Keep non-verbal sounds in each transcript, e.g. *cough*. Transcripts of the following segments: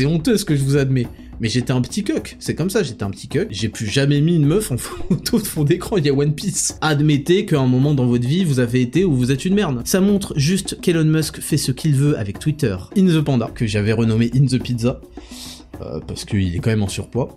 c'est honteux ce que je vous admets. Mais j'étais un petit cuck, c'est comme ça, j'étais un petit cuck. J'ai plus jamais mis une meuf en *laughs* photo de fond d'écran, il y a One Piece. Admettez qu'à un moment dans votre vie, vous avez été ou vous êtes une merde. Ça montre juste qu'Elon Musk fait ce qu'il veut avec Twitter. In the Panda, que j'avais renommé In the Pizza, euh, parce qu'il est quand même en surpoids.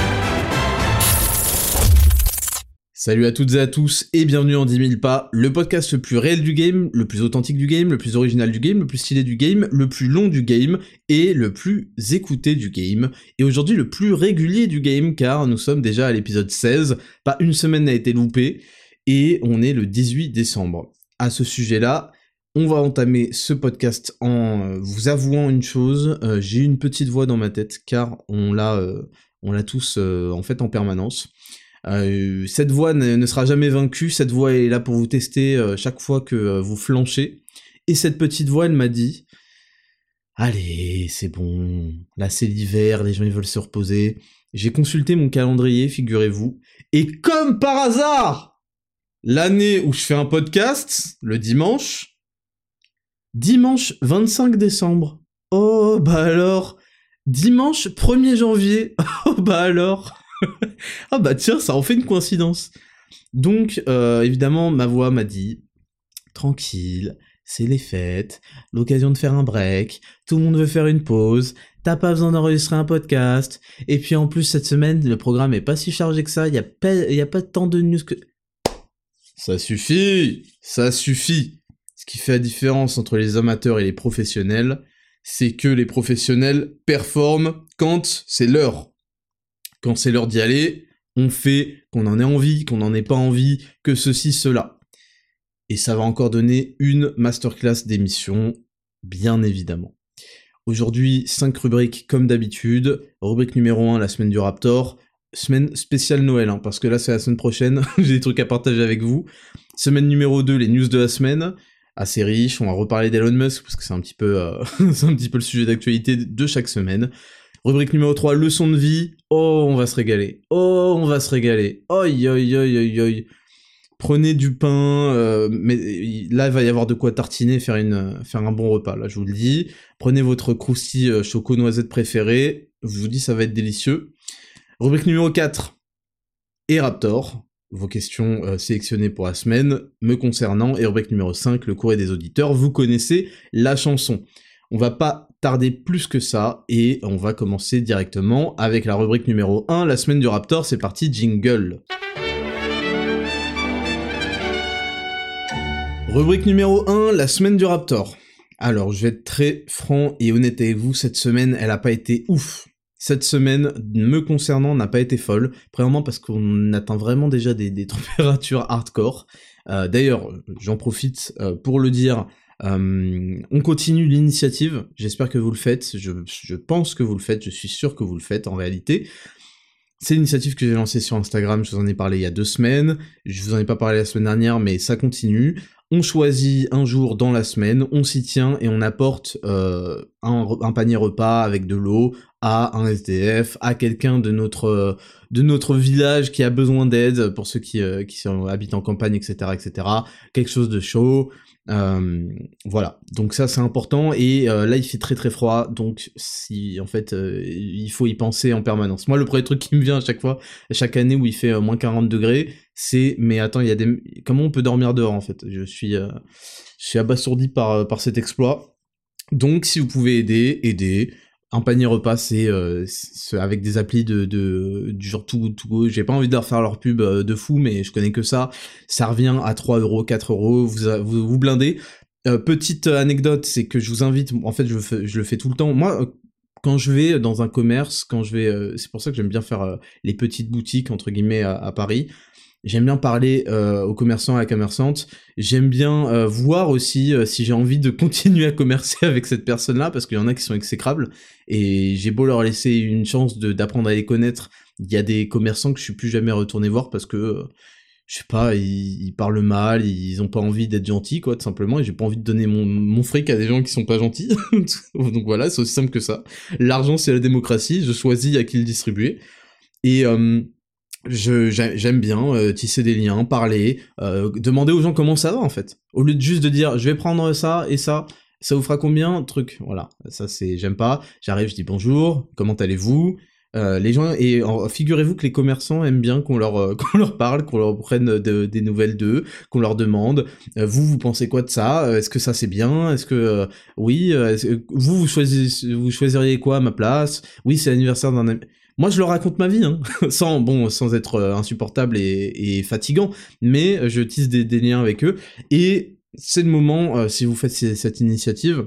Salut à toutes et à tous et bienvenue en 10 000 pas, le podcast le plus réel du game, le plus authentique du game, le plus original du game, le plus stylé du game, le plus long du game et le plus écouté du game. Et aujourd'hui le plus régulier du game car nous sommes déjà à l'épisode 16, pas une semaine n'a été loupée et on est le 18 décembre. À ce sujet-là, on va entamer ce podcast en vous avouant une chose, euh, j'ai une petite voix dans ma tête car on l'a euh, tous euh, en fait en permanence. Euh, cette voix ne, sera jamais vaincue, cette voix est là pour vous tester euh, chaque fois que euh, vous flanchez. Et cette petite voix, elle m'a dit Allez, c'est bon, là c'est l'hiver, les gens ils veulent se reposer. J'ai consulté mon calendrier, figurez-vous, et comme par hasard, l'année où je fais un podcast, le dimanche, dimanche 25 décembre. Oh bah alors, dimanche 1er janvier. *laughs* Oh bah alors ah bah tiens, ça en fait une coïncidence. Donc, euh, évidemment, ma voix m'a dit, tranquille, c'est les fêtes, l'occasion de faire un break, tout le monde veut faire une pause, t'as pas besoin d'enregistrer un podcast, et puis en plus cette semaine, le programme est pas si chargé que ça, y a pas, y a pas tant de news que... Ça suffit Ça suffit Ce qui fait la différence entre les amateurs et les professionnels, c'est que les professionnels performent quand c'est l'heure. Quand c'est l'heure d'y aller, on fait qu'on en ait envie, qu'on n'en ait pas envie, que ceci, cela. Et ça va encore donner une masterclass d'émission, bien évidemment. Aujourd'hui, 5 rubriques comme d'habitude. Rubrique numéro 1, la semaine du Raptor. Semaine spéciale Noël, hein, parce que là c'est la semaine prochaine, *laughs* j'ai des trucs à partager avec vous. Semaine numéro 2, les news de la semaine. Assez riche, on va reparler d'Elon Musk, parce que c'est un euh, *laughs* c'est un petit peu le sujet d'actualité de chaque semaine. Rubrique numéro 3, leçon de vie. Oh, on va se régaler. Oh, on va se régaler. Oi, oi, oi, oi, oi. Prenez du pain, euh, mais là il va y avoir de quoi tartiner, faire une, faire un bon repas. Là, je vous le dis. Prenez votre croustille euh, choco noisette préférée. Je vous dis, ça va être délicieux. Rubrique numéro 4. Et Raptor. Vos questions euh, sélectionnées pour la semaine me concernant. Et rubrique numéro 5, le courrier des auditeurs. Vous connaissez la chanson. On va pas tarder plus que ça et on va commencer directement avec la rubrique numéro 1, la semaine du Raptor, c'est parti, jingle. Rubrique numéro 1, la semaine du Raptor. Alors, je vais être très franc et honnête avec vous, cette semaine, elle a pas été ouf. Cette semaine, me concernant, n'a pas été folle. Premièrement parce qu'on atteint vraiment déjà des, *laughs* températures hardcore. Euh, d'ailleurs, j'en profite euh, pour le dire, euh, on continue l'initiative, j'espère que vous le faites, je, pense que vous le faites, je suis sûr que vous le faites en réalité. C'est l'initiative que j'ai lancée sur Instagram, je vous en ai parlé il y a deux semaines, je vous en ai pas parlé la semaine dernière, mais ça continue. On choisit un jour dans la semaine, on s'y tient et on apporte euh, un, panier repas avec de l'eau à un SDF, à quelqu'un de notre de notre village qui a besoin d'aide pour ceux qui, euh, qui habitent en campagne, etc., etc. Quelque chose de chaud. Euh, voilà, donc ça c'est important et euh, là il fait très très froid, donc si en fait euh, il faut y penser en permanence. Moi le premier truc qui me vient à chaque fois, chaque année où il fait moins 40 degrés, c'est mais attends il y a des comment on peut dormir dehors en fait? Je suis je suis abasourdi par par cet exploit. Donc si vous pouvez aider, aidez un panier repas, c'est euh, avec des applis de, de du genre tout tout. J'ai pas envie de leur faire leur pub euh, de fou, mais je connais que ça. Ça revient à 3 euros, 4 euros. Vous vous, vous blindez. Euh, petite anecdote, c'est que je vous invite. En fait, je, je le fais tout le temps. Moi, quand je vais dans un commerce, quand je vais, c'est pour ça que j'aime bien faire les petites boutiques entre guillemets à Paris. J'aime bien parler euh, aux commerçants et à la commerçante. J'aime bien euh, voir aussi euh, si j'ai envie de *laughs* continuer à commercer avec cette personne-là, parce qu'il y en a qui sont exécrables. Et j'ai beau leur laisser une chance d'apprendre à les connaître, il y a des commerçants que je suis plus jamais retourné voir parce que je sais pas, ils, parlent mal, ils ont pas envie d'être gentils, quoi, tout simplement, et j'ai pas envie de donner mon, mon fric à des gens qui sont pas gentils. *laughs* Donc voilà, c'est aussi simple que ça. L'argent, c'est la démocratie, je choisis à qui le distribuer. Et j'aime bien euh, tisser des liens, parler, euh, demander aux gens comment ça va, en fait. Au lieu de juste de dire, je vais prendre ça et ça, ça vous fera combien Truc, voilà. Ça, c'est, j'aime pas. J'arrive, je dis bonjour, comment allez-vous euh, les gens et figurez-vous que les commerçants aiment bien qu'on leur *laughs* qu'on leur parle, qu'on leur prenne des nouvelles d'eux, qu'on leur demande vous vous pensez quoi de ça Est-ce que ça c'est bien Est-ce que oui Vous vous choisissez vous choisiriez quoi à ma place? Oui c'est l'anniversaire d'un moi, je leur raconte ma vie, hein, *laughs* sans bon, sans être insupportable et, fatigant, mais je tisse des, liens avec eux. Et c'est le moment, si vous faites cette initiative,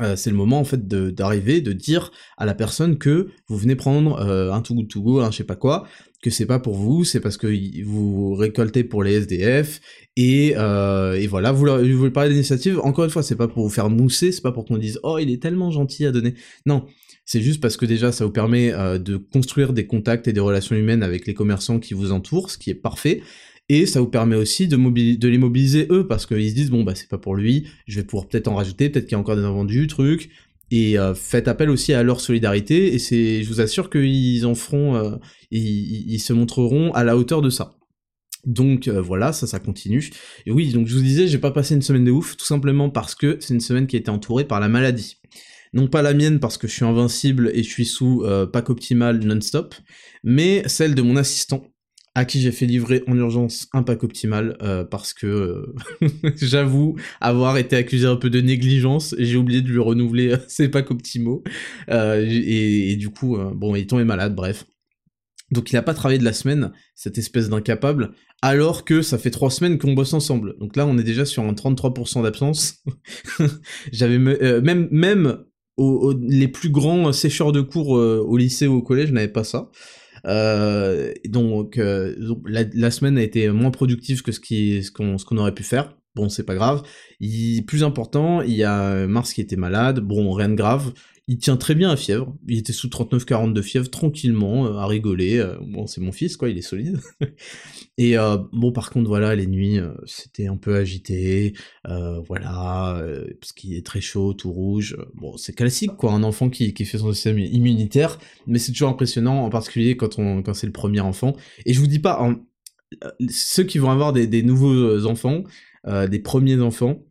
euh, c'est le moment en fait d'arriver, de, dire à la personne que vous venez prendre euh, un Good To un je sais pas quoi, que c'est pas pour vous, c'est parce que vous récoltez pour les SDF, et, euh, et voilà, vous, vous voulez parler d'initiative, encore une fois, c'est pas pour vous faire mousser, c'est pas pour qu'on dise « Oh, il est tellement gentil à donner ». Non, c'est juste parce que déjà, ça vous permet de construire des contacts et des relations humaines avec les commerçants qui vous entourent, ce qui est parfait, et ça vous permet aussi de, de les mobiliser eux, parce qu'ils se disent, bon, bah c'est pas pour lui, je vais pouvoir peut-être en rajouter, peut-être qu'il y a encore des invendus, trucs, et euh, faites appel aussi à leur solidarité, et c'est, je vous assure qu'ils en feront, euh, ils, se montreront à la hauteur de ça. Donc euh, voilà, ça, ça continue. Et oui, donc je vous disais, j'ai pas passé une semaine de ouf, tout simplement parce que c'est une semaine qui a été entourée par la maladie. Non pas la mienne parce que je suis invincible et je suis sous pack optimal non-stop, mais celle de mon assistant à qui j'ai fait livrer en urgence un pack optimal euh, parce que euh, *laughs* j'avoue avoir été accusé un peu de négligence j'ai oublié de lui renouveler euh, ses packs optimaux. Et, du coup bon il est tombé malade bref. Donc il a pas travaillé de la semaine cette espèce d'incapable alors que ça fait trois semaines qu'on bosse ensemble. Donc là on est déjà sur un 33% d'absence. *laughs* J'avais même même les plus grands sécheurs de cours au lycée ou au collège n'avaient pas ça euh, donc, euh, la, semaine a été moins productive que ce qu'on ce qu'on qu'on aurait pu faire. Bon, c'est pas grave. Il, plus important, il y a Mars qui était malade. Bon, rien de grave il tient très bien à fièvre. Il était sous 39-40 de fièvre, tranquillement, euh, à rigoler. Euh, bon, c'est mon fils, quoi, il est solide. *laughs* et euh, bon, par contre, voilà, les nuits, c'était un peu agité. voilà, parce qu'il est très chaud, tout rouge. Bon, c'est classique, quoi, un enfant qui, qui fait son système immunitaire. Mais c'est toujours impressionnant, en particulier quand, quand c'est le premier enfant. Et je vous dis pas, ceux qui vont avoir des nouveaux enfants, des premiers enfants,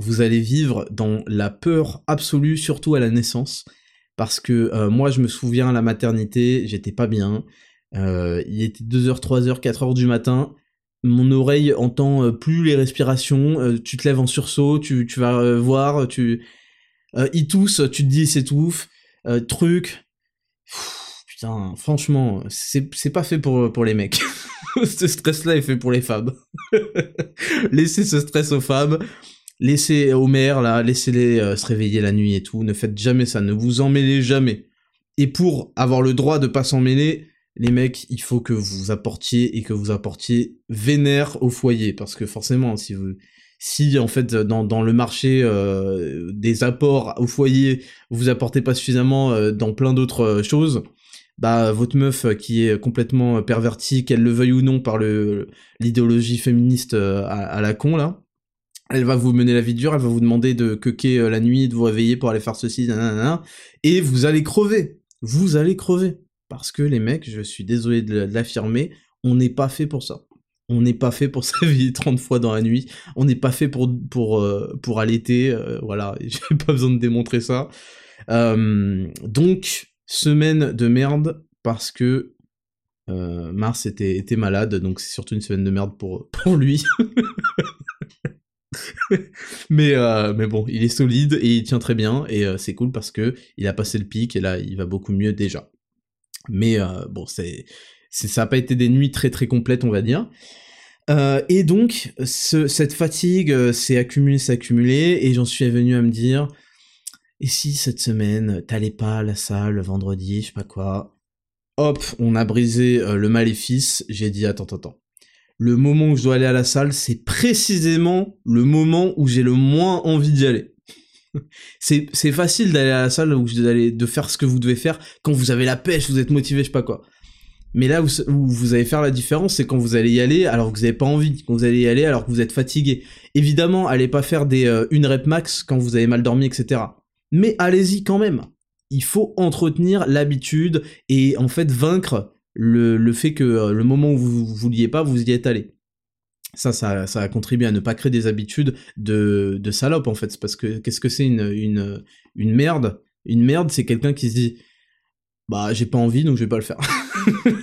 vous allez vivre dans la peur absolue, surtout à la naissance, parce que euh, moi je me souviens à la maternité, j'étais pas bien, euh, il était 2h, 3h, 4h du matin, mon oreille entend euh, plus les respirations, tu te lèves en sursaut, tu, vas voir, tu... il tousse, tu te dis s'étouffe, truc... putain, franchement, c'est pas fait pour, pour les mecs. *laughs* ce stress-là est fait pour les femmes. *laughs* Laissez ce stress aux femmes laissez Homer là, laissez-les euh, se réveiller la nuit et tout, ne faites jamais ça, ne vous en mêlez jamais. Et pour avoir le droit de pas s'en mêler, les mecs, il faut que vous apportiez et que vous apportiez vénère au foyer, parce que forcément, si vous, si en fait dans, le marché euh, des apports au foyer, vous apportez pas suffisamment euh, dans plein d'autres choses, bah votre meuf qui est complètement pervertie, qu'elle le veuille ou non par le l'idéologie féministe à, à, la con là, elle va vous mener la vie dure, elle va vous demander de quequer euh, la nuit, de vous réveiller pour aller faire ceci, nanana, et vous allez crever. Vous allez crever. Parce que les mecs, je suis désolé de l'affirmer, on n'est pas fait pour ça. On n'est pas fait pour *laughs* s'éveiller 30 fois dans la nuit. On n'est pas fait pour, pour, euh, pour allaiter. Euh, voilà, *laughs* j'ai pas besoin de démontrer ça. donc, semaine de merde parce que Mars était, malade, donc c'est surtout une semaine de merde pour lui. *laughs* *laughs* mais euh, mais bon, il est solide et il tient très bien et euh, c'est cool parce que il a passé le pic et là il va beaucoup mieux déjà. Mais euh, bon, c'est ça a pas été des nuits très très complètes on va dire. et donc cette fatigue s'est accumulée, s'est accumulée et j'en suis venu à me dire et si cette semaine t'allais pas à la salle le vendredi, je sais pas quoi? Hop, on a brisé le maléfice. J'ai dit attends attends attends le moment où je dois aller à la salle, c'est précisément le moment où j'ai le moins envie d'y aller. *laughs* c'est, facile d'aller à la salle de faire ce que vous devez faire quand vous avez la pêche, vous êtes motivé, je sais pas quoi. Mais là où, vous allez faire la différence, c'est quand vous allez y aller alors que vous n'avez pas envie, quand vous allez y aller alors que vous êtes fatigué. Évidemment, allez pas faire des euh, une rep max quand vous avez mal dormi, etc. Mais allez-y quand même. Il faut entretenir l'habitude et en fait vaincre le, fait que euh, le moment où vous ne vouliez pas, vous y êtes allé. Ça, ça, ça a contribué à ne pas créer des habitudes de, de salope en fait. Parce que qu'est-ce que c'est une, une, une merde? Une merde, c'est quelqu'un qui se dit bah j'ai pas envie donc je vais pas le faire.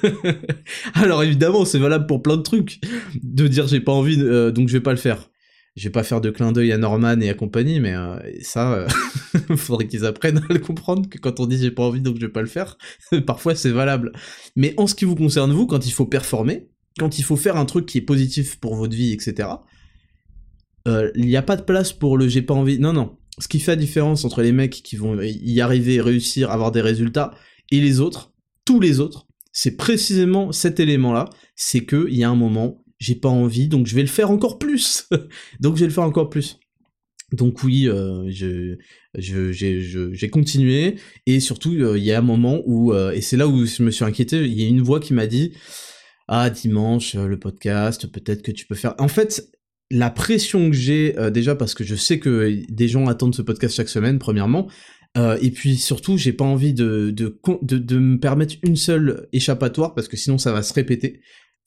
*laughs* Alors évidemment c'est valable pour plein de trucs de dire j'ai pas envie euh, donc je vais pas le faire. Je vais pas faire de clin d'œil à Norman et à compagnie mais euh, ça il euh, *laughs* faudrait qu'ils apprennent à le comprendre que quand on dit j'ai pas envie donc je vais pas le faire *laughs* parfois c'est valable. Mais en ce qui vous concerne vous quand il faut performer, quand il faut faire un truc qui est positif pour votre vie etc. Il n'y a pas de place pour le j'ai pas envie. Non non. Ce qui fait la différence entre les mecs qui vont y arriver, réussir, avoir des résultats, et les autres, tous les autres, c'est précisément cet élément-là, c'est que il y a un moment, j'ai pas envie, donc je vais le faire encore plus. *laughs* donc je vais le faire encore plus. Donc oui, euh, je, j'ai continué et surtout euh, il y a un moment où euh, et c'est là où je me suis inquiété. Il y a une voix qui m'a dit ah dimanche le podcast peut-être que tu peux faire. En fait la pression que j'ai déjà parce que je sais que des gens attendent ce podcast chaque semaine premièrement euh, et puis surtout, j'ai pas envie de, de, de, me permettre une seule échappatoire parce que sinon ça va se répéter.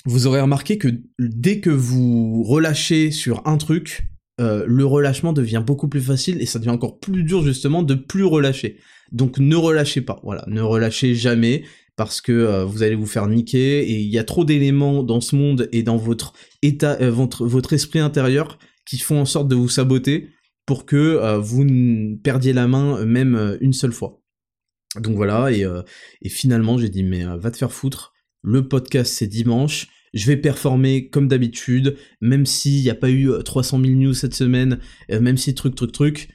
Vous aurez remarqué que dès que vous relâchez sur un truc, euh, le relâchement devient beaucoup plus facile et ça devient encore plus dur justement de plus relâcher. Donc ne relâchez pas, voilà, ne relâchez jamais parce que euh, vous allez vous faire niquer et il y a trop d'éléments dans ce monde et dans votre état, votre, votre esprit intérieur qui font en sorte de vous saboter pour que euh, vous perdiez la main euh, même euh, une seule fois. Donc voilà, et, et finalement j'ai dit mais va te faire foutre, le podcast c'est dimanche, je vais performer comme d'habitude, même s'il n'y a pas eu 300 000 news cette semaine, même si truc truc truc,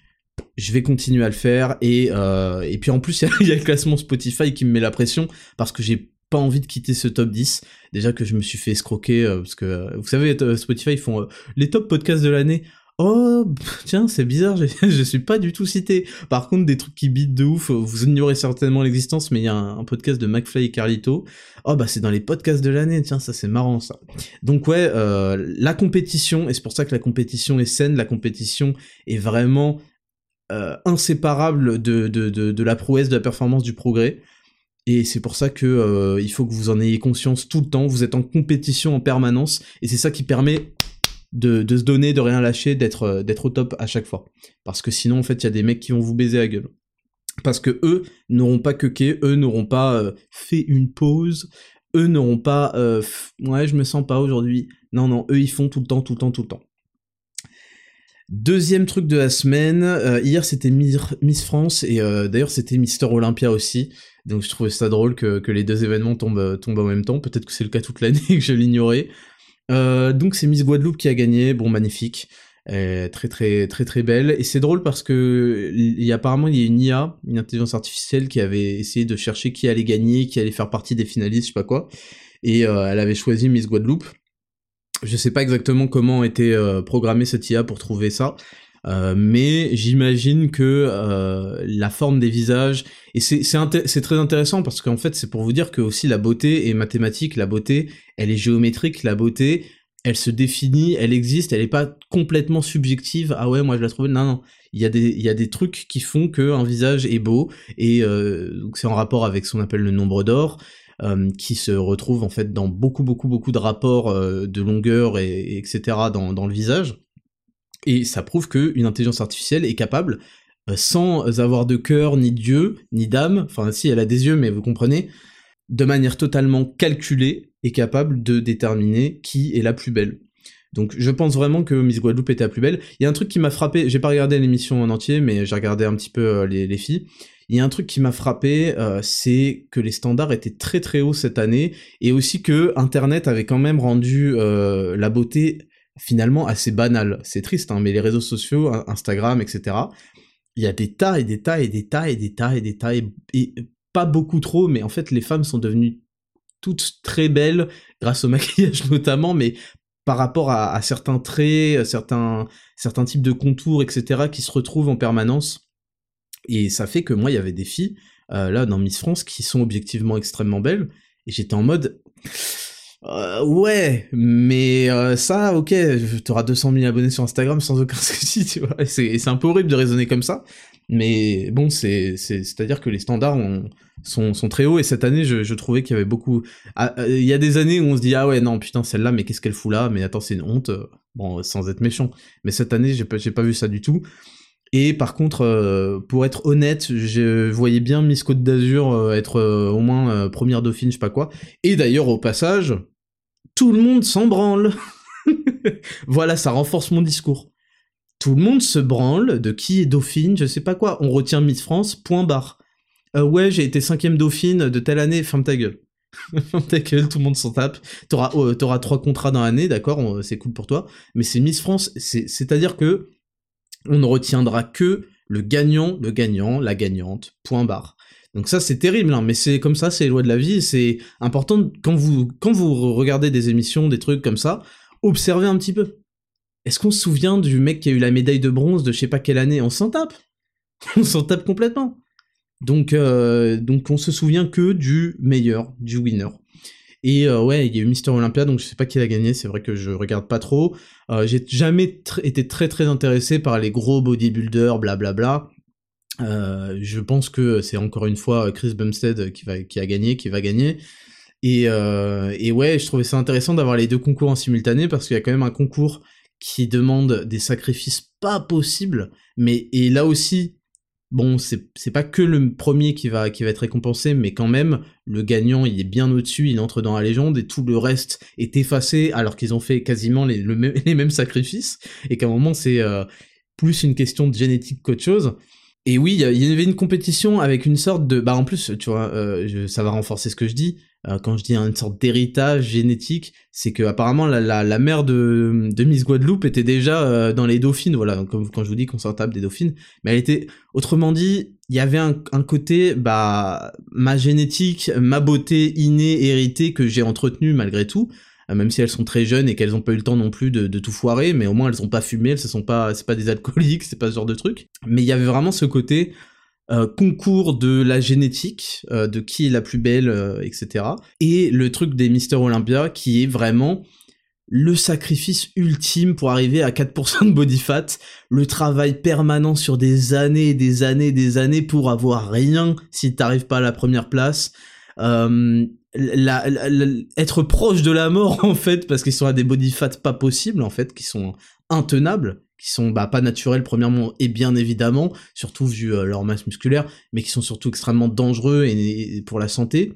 je vais continuer à le faire, et, et puis en plus *laughs* il y, a le classement Spotify qui me met la pression, parce que j'ai pas envie de quitter ce top 10. Déjà que je me suis fait escroquer, parce que, vous savez, Spotify, ils font les top podcasts de l'année. Oh, tiens, c'est bizarre, *laughs* je suis pas du tout cité. Par contre, des trucs qui bitent de ouf, vous ignorez certainement l'existence, mais il y a un, podcast de McFly et Carlito. Oh, bah c'est dans les podcasts de l'année, tiens, ça c'est marrant ça. Donc ouais, euh, la compétition, et c'est pour ça que la compétition est saine, la compétition est vraiment euh, inséparable de, de, de, de la prouesse, de la performance, du progrès. Et c'est pour ça que euh, il faut que vous en ayez conscience tout le temps. Vous êtes en compétition en permanence, et c'est ça qui permet de, se donner, de rien lâcher, d'être euh, d'être au top à chaque fois. Parce que sinon, en fait, il y a des mecs qui vont vous baiser la gueule. Parce que eux n'auront pas queuqué, eux n'auront pas euh, fait une pause, eux n'auront pas euh, ouais, je me sens pas aujourd'hui. Non, non, eux ils font tout le temps, tout le temps, tout le temps. Deuxième truc de la semaine, hier c'était Miss France et d'ailleurs c'était Mister Olympia aussi. Donc je trouvais ça drôle que, les deux événements tombent, tombent en même temps. Peut-être que c'est le cas toute l'année *laughs* que je l'ignorais. Euh, donc c'est Miss Guadeloupe qui a gagné, bon magnifique, très très très très belle. Et c'est drôle parce que il y a, apparemment il y a une IA, une intelligence artificielle qui avait essayé de chercher qui allait gagner, qui allait faire partie des finalistes, je sais pas quoi. Et euh, elle avait choisi Miss Guadeloupe. Je sais pas exactement comment était euh, programmée cette IA pour trouver ça. Euh, mais j'imagine que euh, la forme des visages et c'est c'est très intéressant parce qu'en fait c'est pour vous dire que aussi la beauté est mathématique, la beauté elle est géométrique, la beauté elle se définit, elle existe, elle est pas complètement subjective. Ah ouais, moi je la trouve. Non, non. Il y a des, il y a des trucs qui font que un visage est beau et euh, c'est en rapport avec ce qu'on appelle le nombre d'or. Euh, qui se retrouve en fait dans beaucoup beaucoup beaucoup de rapports euh, de longueur et, et etc dans, dans le visage et ça prouve qu'une intelligence artificielle est capable, euh, sans avoir de cœur, ni d'yeux, ni d'âme, enfin si elle a des yeux, mais vous comprenez, de manière totalement calculée, est capable de déterminer qui est la plus belle. Donc je pense vraiment que Miss Guadeloupe était la plus belle. Il y a un truc qui m'a frappé, j'ai pas regardé l'émission en entier, mais j'ai regardé un petit peu euh, les, filles. Il y a un truc qui m'a frappé, euh, c'est que les standards étaient très très hauts cette année, et aussi que Internet avait quand même rendu la beauté finalement assez banal. C'est triste, hein, mais les réseaux sociaux, Instagram, etc., il y a des tas et des tas et des tas et des tas et des tas, et, pas beaucoup trop, mais en fait, les femmes sont devenues toutes très belles, grâce au *laughs* maquillage notamment, mais par rapport à, certains traits, certains, certains types de contours, etc., qui se retrouvent en permanence. Et ça fait que moi, il y avait des filles, euh, là, dans Miss France, qui sont objectivement extrêmement belles, Et j'étais en mode, euh, ouais, mais euh, ça, ok, t'auras 200 000 abonnés sur Instagram sans aucun *laughs* souci, tu vois. C'est un peu horrible de raisonner comme ça, mais bon, c'est c'est-à-dire que les standards sont, sont très hauts et cette année, je, je trouvais qu'il y avait beaucoup. Ah, euh, il y a des années où on se dit ah ouais non putain celle-là, mais qu'est-ce qu'elle fout là? Mais attends, c'est une honte. Bon, sans être méchant, mais cette année, j'ai pas j'ai pas vu ça du tout. Et par contre, pour être honnête, je voyais bien Miss Côte d'Azur être au moins première dauphine, je sais pas quoi. Et d'ailleurs, au passage, tout le monde s'en branle. *laughs* voilà, ça renforce mon discours. Tout le monde se branle de qui est dauphine, je sais pas quoi. On retient Miss France, point barre. Euh, ouais, j'ai été cinquième dauphine de telle année, ferme ta gueule. *laughs* ferme ta gueule, tout le monde s'en tape. T'auras euh, trois contrats dans l'année, d'accord, c'est cool pour toi. Mais c'est Miss France, c'est-à-dire que on ne retiendra que le gagnant, le gagnant, la gagnante, point barre. Donc ça c'est terrible, hein, mais c'est comme ça, c'est les lois de la vie, c'est important quand vous regardez des émissions, des trucs comme ça, observez un petit peu. Est-ce qu'on se souvient du mec qui a eu la médaille de bronze de je sais pas quelle année? On s'en tape, *laughs* on s'en tape complètement. Donc euh, donc on se souvient que du meilleur, du winner. Et euh, ouais, il y a eu Mister Olympia, donc je sais pas qui l'a gagné, c'est vrai que je regarde pas trop. Euh, j'ai jamais été très très intéressé par les gros bodybuilders, blablabla. Bla. Euh, je pense que c'est encore une fois Chris Bumstead qui, va, qui a gagné, qui va gagner. Et, euh, et ouais, je trouvais ça intéressant d'avoir les deux concours en simultané parce qu'il y a quand même un concours qui demande des sacrifices pas possibles. Mais et là aussi, bon, c'est pas que le premier qui va, être récompensé, mais quand même, le gagnant, il est bien au-dessus, il entre dans la légende, et tout le reste est effacé alors qu'ils ont fait quasiment les, *laughs* les mêmes sacrifices, et qu'à un moment, c'est euh, plus une question de génétique qu'autre chose. Et oui, il y avait une compétition avec une sorte de... Bah en plus, tu vois, euh, ça va renforcer ce que je dis. Euh, quand je dis une sorte d'héritage génétique, c'est que apparemment la, la, la, mère de, de Miss Guadeloupe était déjà euh, dans les dauphines, voilà, comme quand je vous dis qu'on s'en tape des dauphines. Mais elle était... Autrement dit, il y avait un, un, côté, bah, ma génétique, ma beauté innée, héritée, que j'ai entretenue malgré tout. Euh, même si elles sont très jeunes et qu'elles ont pas eu le temps non plus de, tout foirer, mais au moins elles ont pas fumé, elles se sont pas, c'est pas des alcooliques, *laughs* c'est pas ce genre de truc. Mais il y avait vraiment ce côté euh, concours de la génétique, euh, de qui est la plus belle, etc. Et le truc des Mister Olympia qui est vraiment le sacrifice ultime pour arriver à 4% de body fat, le travail permanent sur des années et des années et des années pour avoir rien si t'arrives pas à la première place. Euh, la, être proche de la mort *laughs* en fait parce qu'ils sont à des body fat pas possibles en fait qui sont intenables qui sont bah, pas naturels premièrement et bien évidemment surtout vu euh, leur masse musculaire mais qui sont surtout extrêmement dangereux et, pour la santé.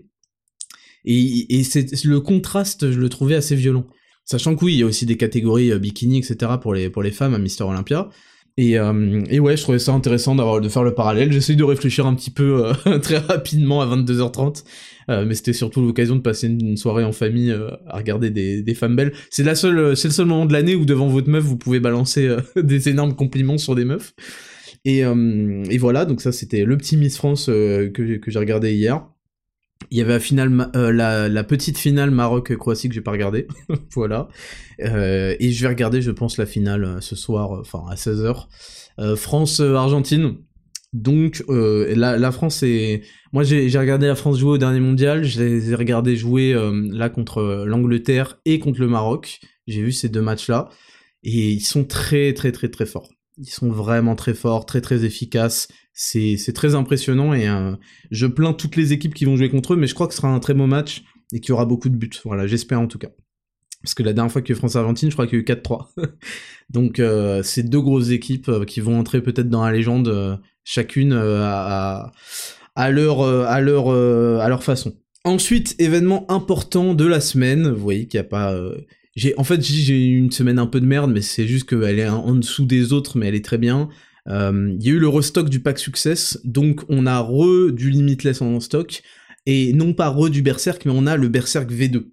Et, c'est le contraste je le trouvais assez violent. Sachant que oui il y a aussi des catégories euh, bikini etc pour les pour les femmes à Mister Olympia et, euh, et, ouais, je trouvais ça intéressant d'avoir de faire le parallèle. J'essaye de réfléchir un petit peu euh, *laughs* très rapidement à 22h30, euh, mais c'était surtout l'occasion de passer une, soirée en famille à regarder des, des, femmes belles. C'est la seule, c'est le seul moment de l'année où devant votre meuf vous pouvez balancer *laughs* des énormes compliments sur des meufs. Et, et voilà, donc ça c'était le petit Miss France que, que j'ai regardé hier. Il y avait la, finale, euh, la, petite finale Maroc-Croatie que j'ai pas regardé, *laughs* voilà. Euh, et je vais regarder, je pense, la finale euh, ce soir, enfin à 16h. France-Argentine. Donc la, la, France est... Moi j'ai regardé la France jouer au dernier mondial, je les ai regardés jouer là contre l'Angleterre et contre le Maroc. J'ai vu ces deux matchs-là. Et ils sont très très très très forts. Ils sont vraiment très forts, très très efficaces c'est très impressionnant et euh, je plains toutes les équipes qui vont jouer contre eux, mais je crois que ce sera un très beau match et qu'il y aura beaucoup de buts. Voilà, j'espère en tout cas. Parce que la dernière fois qu'il y a eu France-Argentine, je crois qu'il y a eu 4-3. *laughs* Donc euh, c'est deux grosses équipes euh, qui vont entrer peut-être dans la légende, chacune à, à, leur, à, leur, à leur façon. Ensuite, événement important de la semaine, vous voyez qu'il n'y a pas... j'ai en fait, j'ai eu une semaine un peu de merde, mais c'est juste qu'elle est en dessous des autres, mais elle est très bien. Euh, il y a eu le restock du pack Success, donc on a re du Limitless en stock, et non pas re du Berserk, mais on a le Berserk V2.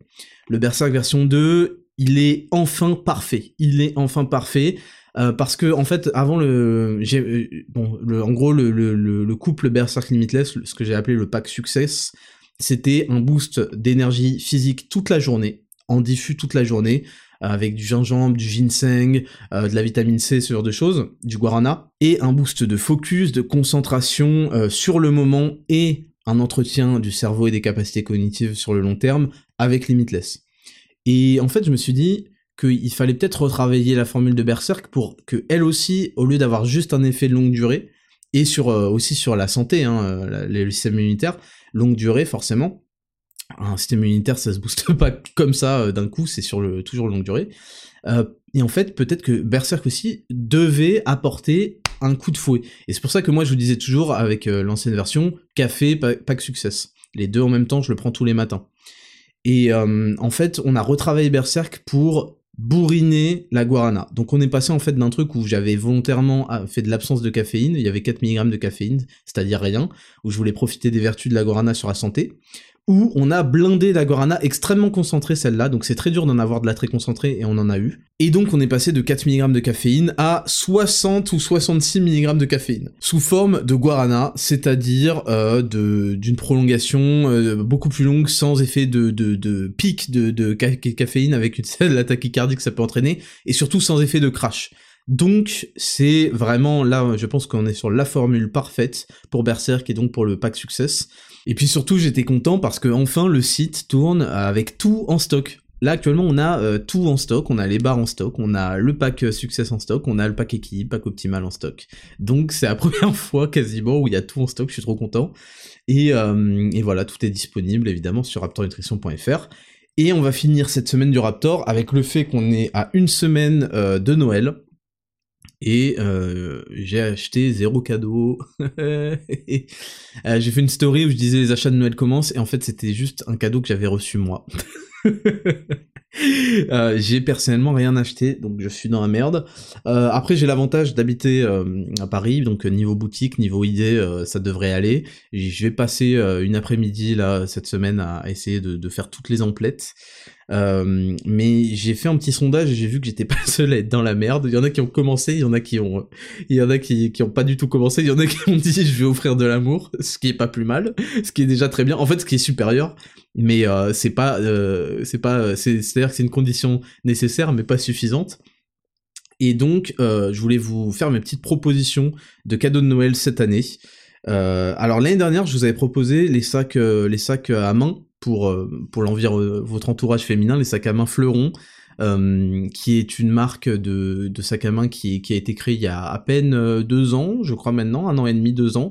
Le Berserk version 2, il est enfin parfait. Il est enfin parfait. Euh, parce que en fait avant le euh, en gros le, couple Berserk Limitless ce que j'ai appelé le pack Success c'était un boost d'énergie physique toute la journée en diffus toute la journée avec du gingembre, du ginseng, euh, de la vitamine C, ce genre de choses, du guarana, et un boost de focus, de concentration euh, sur le moment et un entretien du cerveau et des capacités cognitives sur le long terme avec Limitless. Et en fait, je me suis dit qu'il fallait peut-être retravailler la formule de Berserk pour que elle aussi, au lieu d'avoir juste un effet de longue durée, et sur euh, aussi sur la santé, hein, le système immunitaire, longue durée forcément, un système immunitaire ça se booste *laughs* pas comme ça euh, d'un coup, c'est sur le toujours longue durée. Euh, et en fait, peut-être que Berserk aussi devait apporter un coup de fouet. Et c'est pour ça que moi je vous disais toujours avec euh, l'ancienne version, café, pack success. Les deux en même temps, je le prends tous les matins. Et en fait, on a retravaillé Berserk pour bourriner la guarana. Donc on est passé en fait d'un truc où j'avais volontairement ah, fait de l'absence de caféine, il y avait 4 mg de caféine, c'est-à-dire rien, où je voulais profiter des vertus de la guarana sur la santé, où on a blindé la guarana extrêmement concentrée celle-là, donc c'est très dur d'en avoir de la très concentrée et on en a eu. Et donc on est passé de 4 mg de caféine à 60 ou 66 mg de caféine, sous forme de guarana, c'est-à-dire euh, d'une prolongation euh, beaucoup plus longue sans effet de, de, de pic de, de caféine avec une la *laughs* tachycardie que ça peut entraîner, et surtout sans effet de crash. Donc c'est vraiment là, je pense qu'on est sur la formule parfaite pour Berserk et donc pour le pack Success. Et puis surtout, j'étais content parce que enfin le site tourne avec tout en stock. Là actuellement on a euh, tout en stock, on a les barres en stock, on a le pack euh, success en stock, on a le pack équilibre, pack optimal en stock. Donc c'est la *laughs* première fois quasiment où il y a tout en stock, je suis trop content. Et, euh, et voilà, tout est disponible évidemment sur raptornutrition.fr. Et on va finir cette semaine du Raptor avec le fait qu'on est à une semaine de Noël et euh, j'ai acheté zéro cadeau. *laughs* euh, j'ai fait une story où je disais les achats de Noël commencent et en fait c'était juste un cadeau que j'avais reçu moi. *laughs* euh, j'ai personnellement rien acheté, donc je suis dans la merde. Euh, après, j'ai l'avantage d'habiter à Paris, donc niveau boutique, niveau idée, ça devrait aller. Je vais passer une après-midi là cette semaine à essayer de, faire toutes les emplettes. Mais j'ai fait un petit sondage et j'ai vu que j'étais *laughs* pas seul à être dans la merde. Il y en a qui ont commencé, il y en a qui ont, il y en a qui, qui ont pas du tout commencé, il y en a qui ont dit je vais offrir de l'amour, ce qui est pas plus mal, ce qui est déjà très bien. En fait, ce qui est supérieur, mais euh, c'est pas, euh, c'est pas, c'est-à-dire que c'est une condition nécessaire, mais pas suffisante. Et donc, euh, je voulais vous faire mes petites propositions de cadeaux de Noël cette année. alors l'année dernière, je vous avais proposé les sacs, les sacs à main pour pour votre entourage féminin, les sacs à main fleurons. qui est une marque de, de sac à main qui, qui a été créée il y a à peine deux ans, je crois maintenant, un an et demi, deux ans,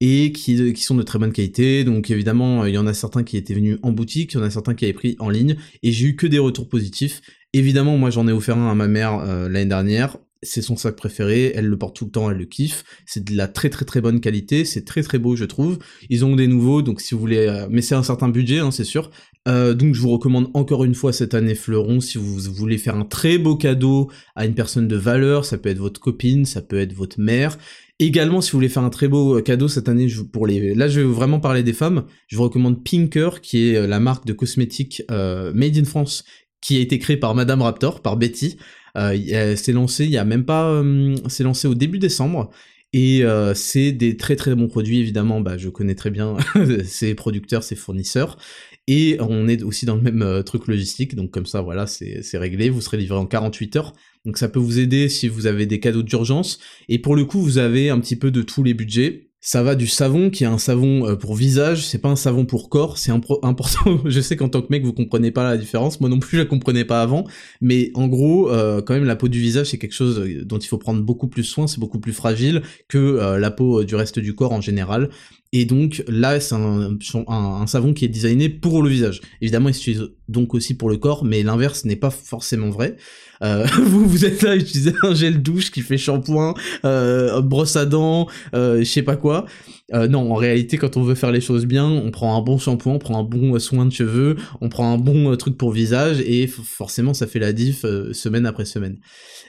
et qui, qui, sont de très bonne qualité. Donc évidemment, il y en a certains qui étaient venus en boutique, il y en a certains qui avaient pris en ligne, et j'ai eu que des retours positifs. Évidemment, moi j'en ai offert un à ma mère euh, l'année dernière. C'est son sac préféré, elle le porte tout le temps, elle le kiffe. C'est de la très très très bonne qualité, c'est très très beau je trouve. Ils ont des nouveaux, donc si vous voulez, euh, mais c'est un certain budget, hein, c'est sûr. Euh, donc je vous recommande encore une fois cette année Fleuron si vous voulez faire un très beau cadeau à une personne de valeur, ça peut être votre copine, ça peut être votre mère, Également, si vous voulez faire un très beau euh, cadeau cette année, pour les, là je vais vraiment parler des femmes, je vous recommande Pinker, qui est euh, la marque de cosmétiques euh, made in France, qui a été créée par Madame Raptor, par Betty. Euh, c'est lancé il y a même pas, c'est lancé au début décembre. Et c'est des très très bons produits, évidemment, bah, je connais très bien *laughs* ces producteurs, ces fournisseurs. Et on est aussi dans le même truc logistique, donc comme ça, voilà, c'est réglé, vous serez livré en 48 heures. Donc ça peut vous aider si vous avez des cadeaux d'urgence. Et pour le coup, vous avez un petit peu de tous les budgets. Ça va du savon qui est un savon euh, pour visage, c'est pas un savon pour corps, c'est *laughs* important. je sais qu'en tant que mec vous comprenez pas la différence, moi non plus je la comprenais pas avant, mais en gros euh, quand même la peau du visage c'est quelque chose euh, dont il faut prendre beaucoup plus soin, c'est beaucoup plus fragile que la peau du reste du corps en général. Et donc là, c'est un, savon qui est designé pour le visage. Évidemment, il s'utilise donc aussi pour le corps, mais l'inverse n'est pas forcément vrai. Euh, *laughs* vous, vous êtes là à utiliser un gel douche qui fait shampoing, euh, brosse à dents, euh, je sais pas quoi. Euh, non, en réalité, quand on veut faire les choses bien, on prend un bon shampoing, on prend un bon soin de cheveux, on prend un bon truc pour visage, et forcément, ça fait la diff semaine après semaine.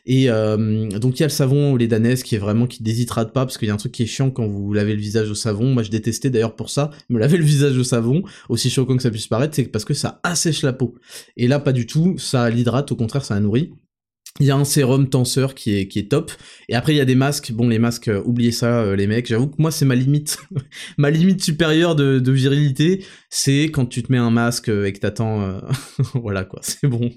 Et donc il y a le savon les danaises qui est vraiment qui déshydrate pas, parce qu'il y a un truc qui est chiant quand vous lavez le visage au savon. Moi, je détestais d'ailleurs pour ça, me laver le visage au savon, aussi choquant que ça puisse paraître, c'est parce que ça assèche la peau. Et là, pas du tout, ça l'hydrate, au contraire, ça la nourrit. Il y a un sérum tenseur qui est, qui est top. Et après, il y a des masques. Bon, les masques, euh, oubliez ça, euh, les mecs. J'avoue que moi, c'est ma limite. *laughs* ma limite supérieure de, virilité, c'est quand tu te mets un masque et que t'attends... Euh, *laughs* voilà, quoi, c'est bon.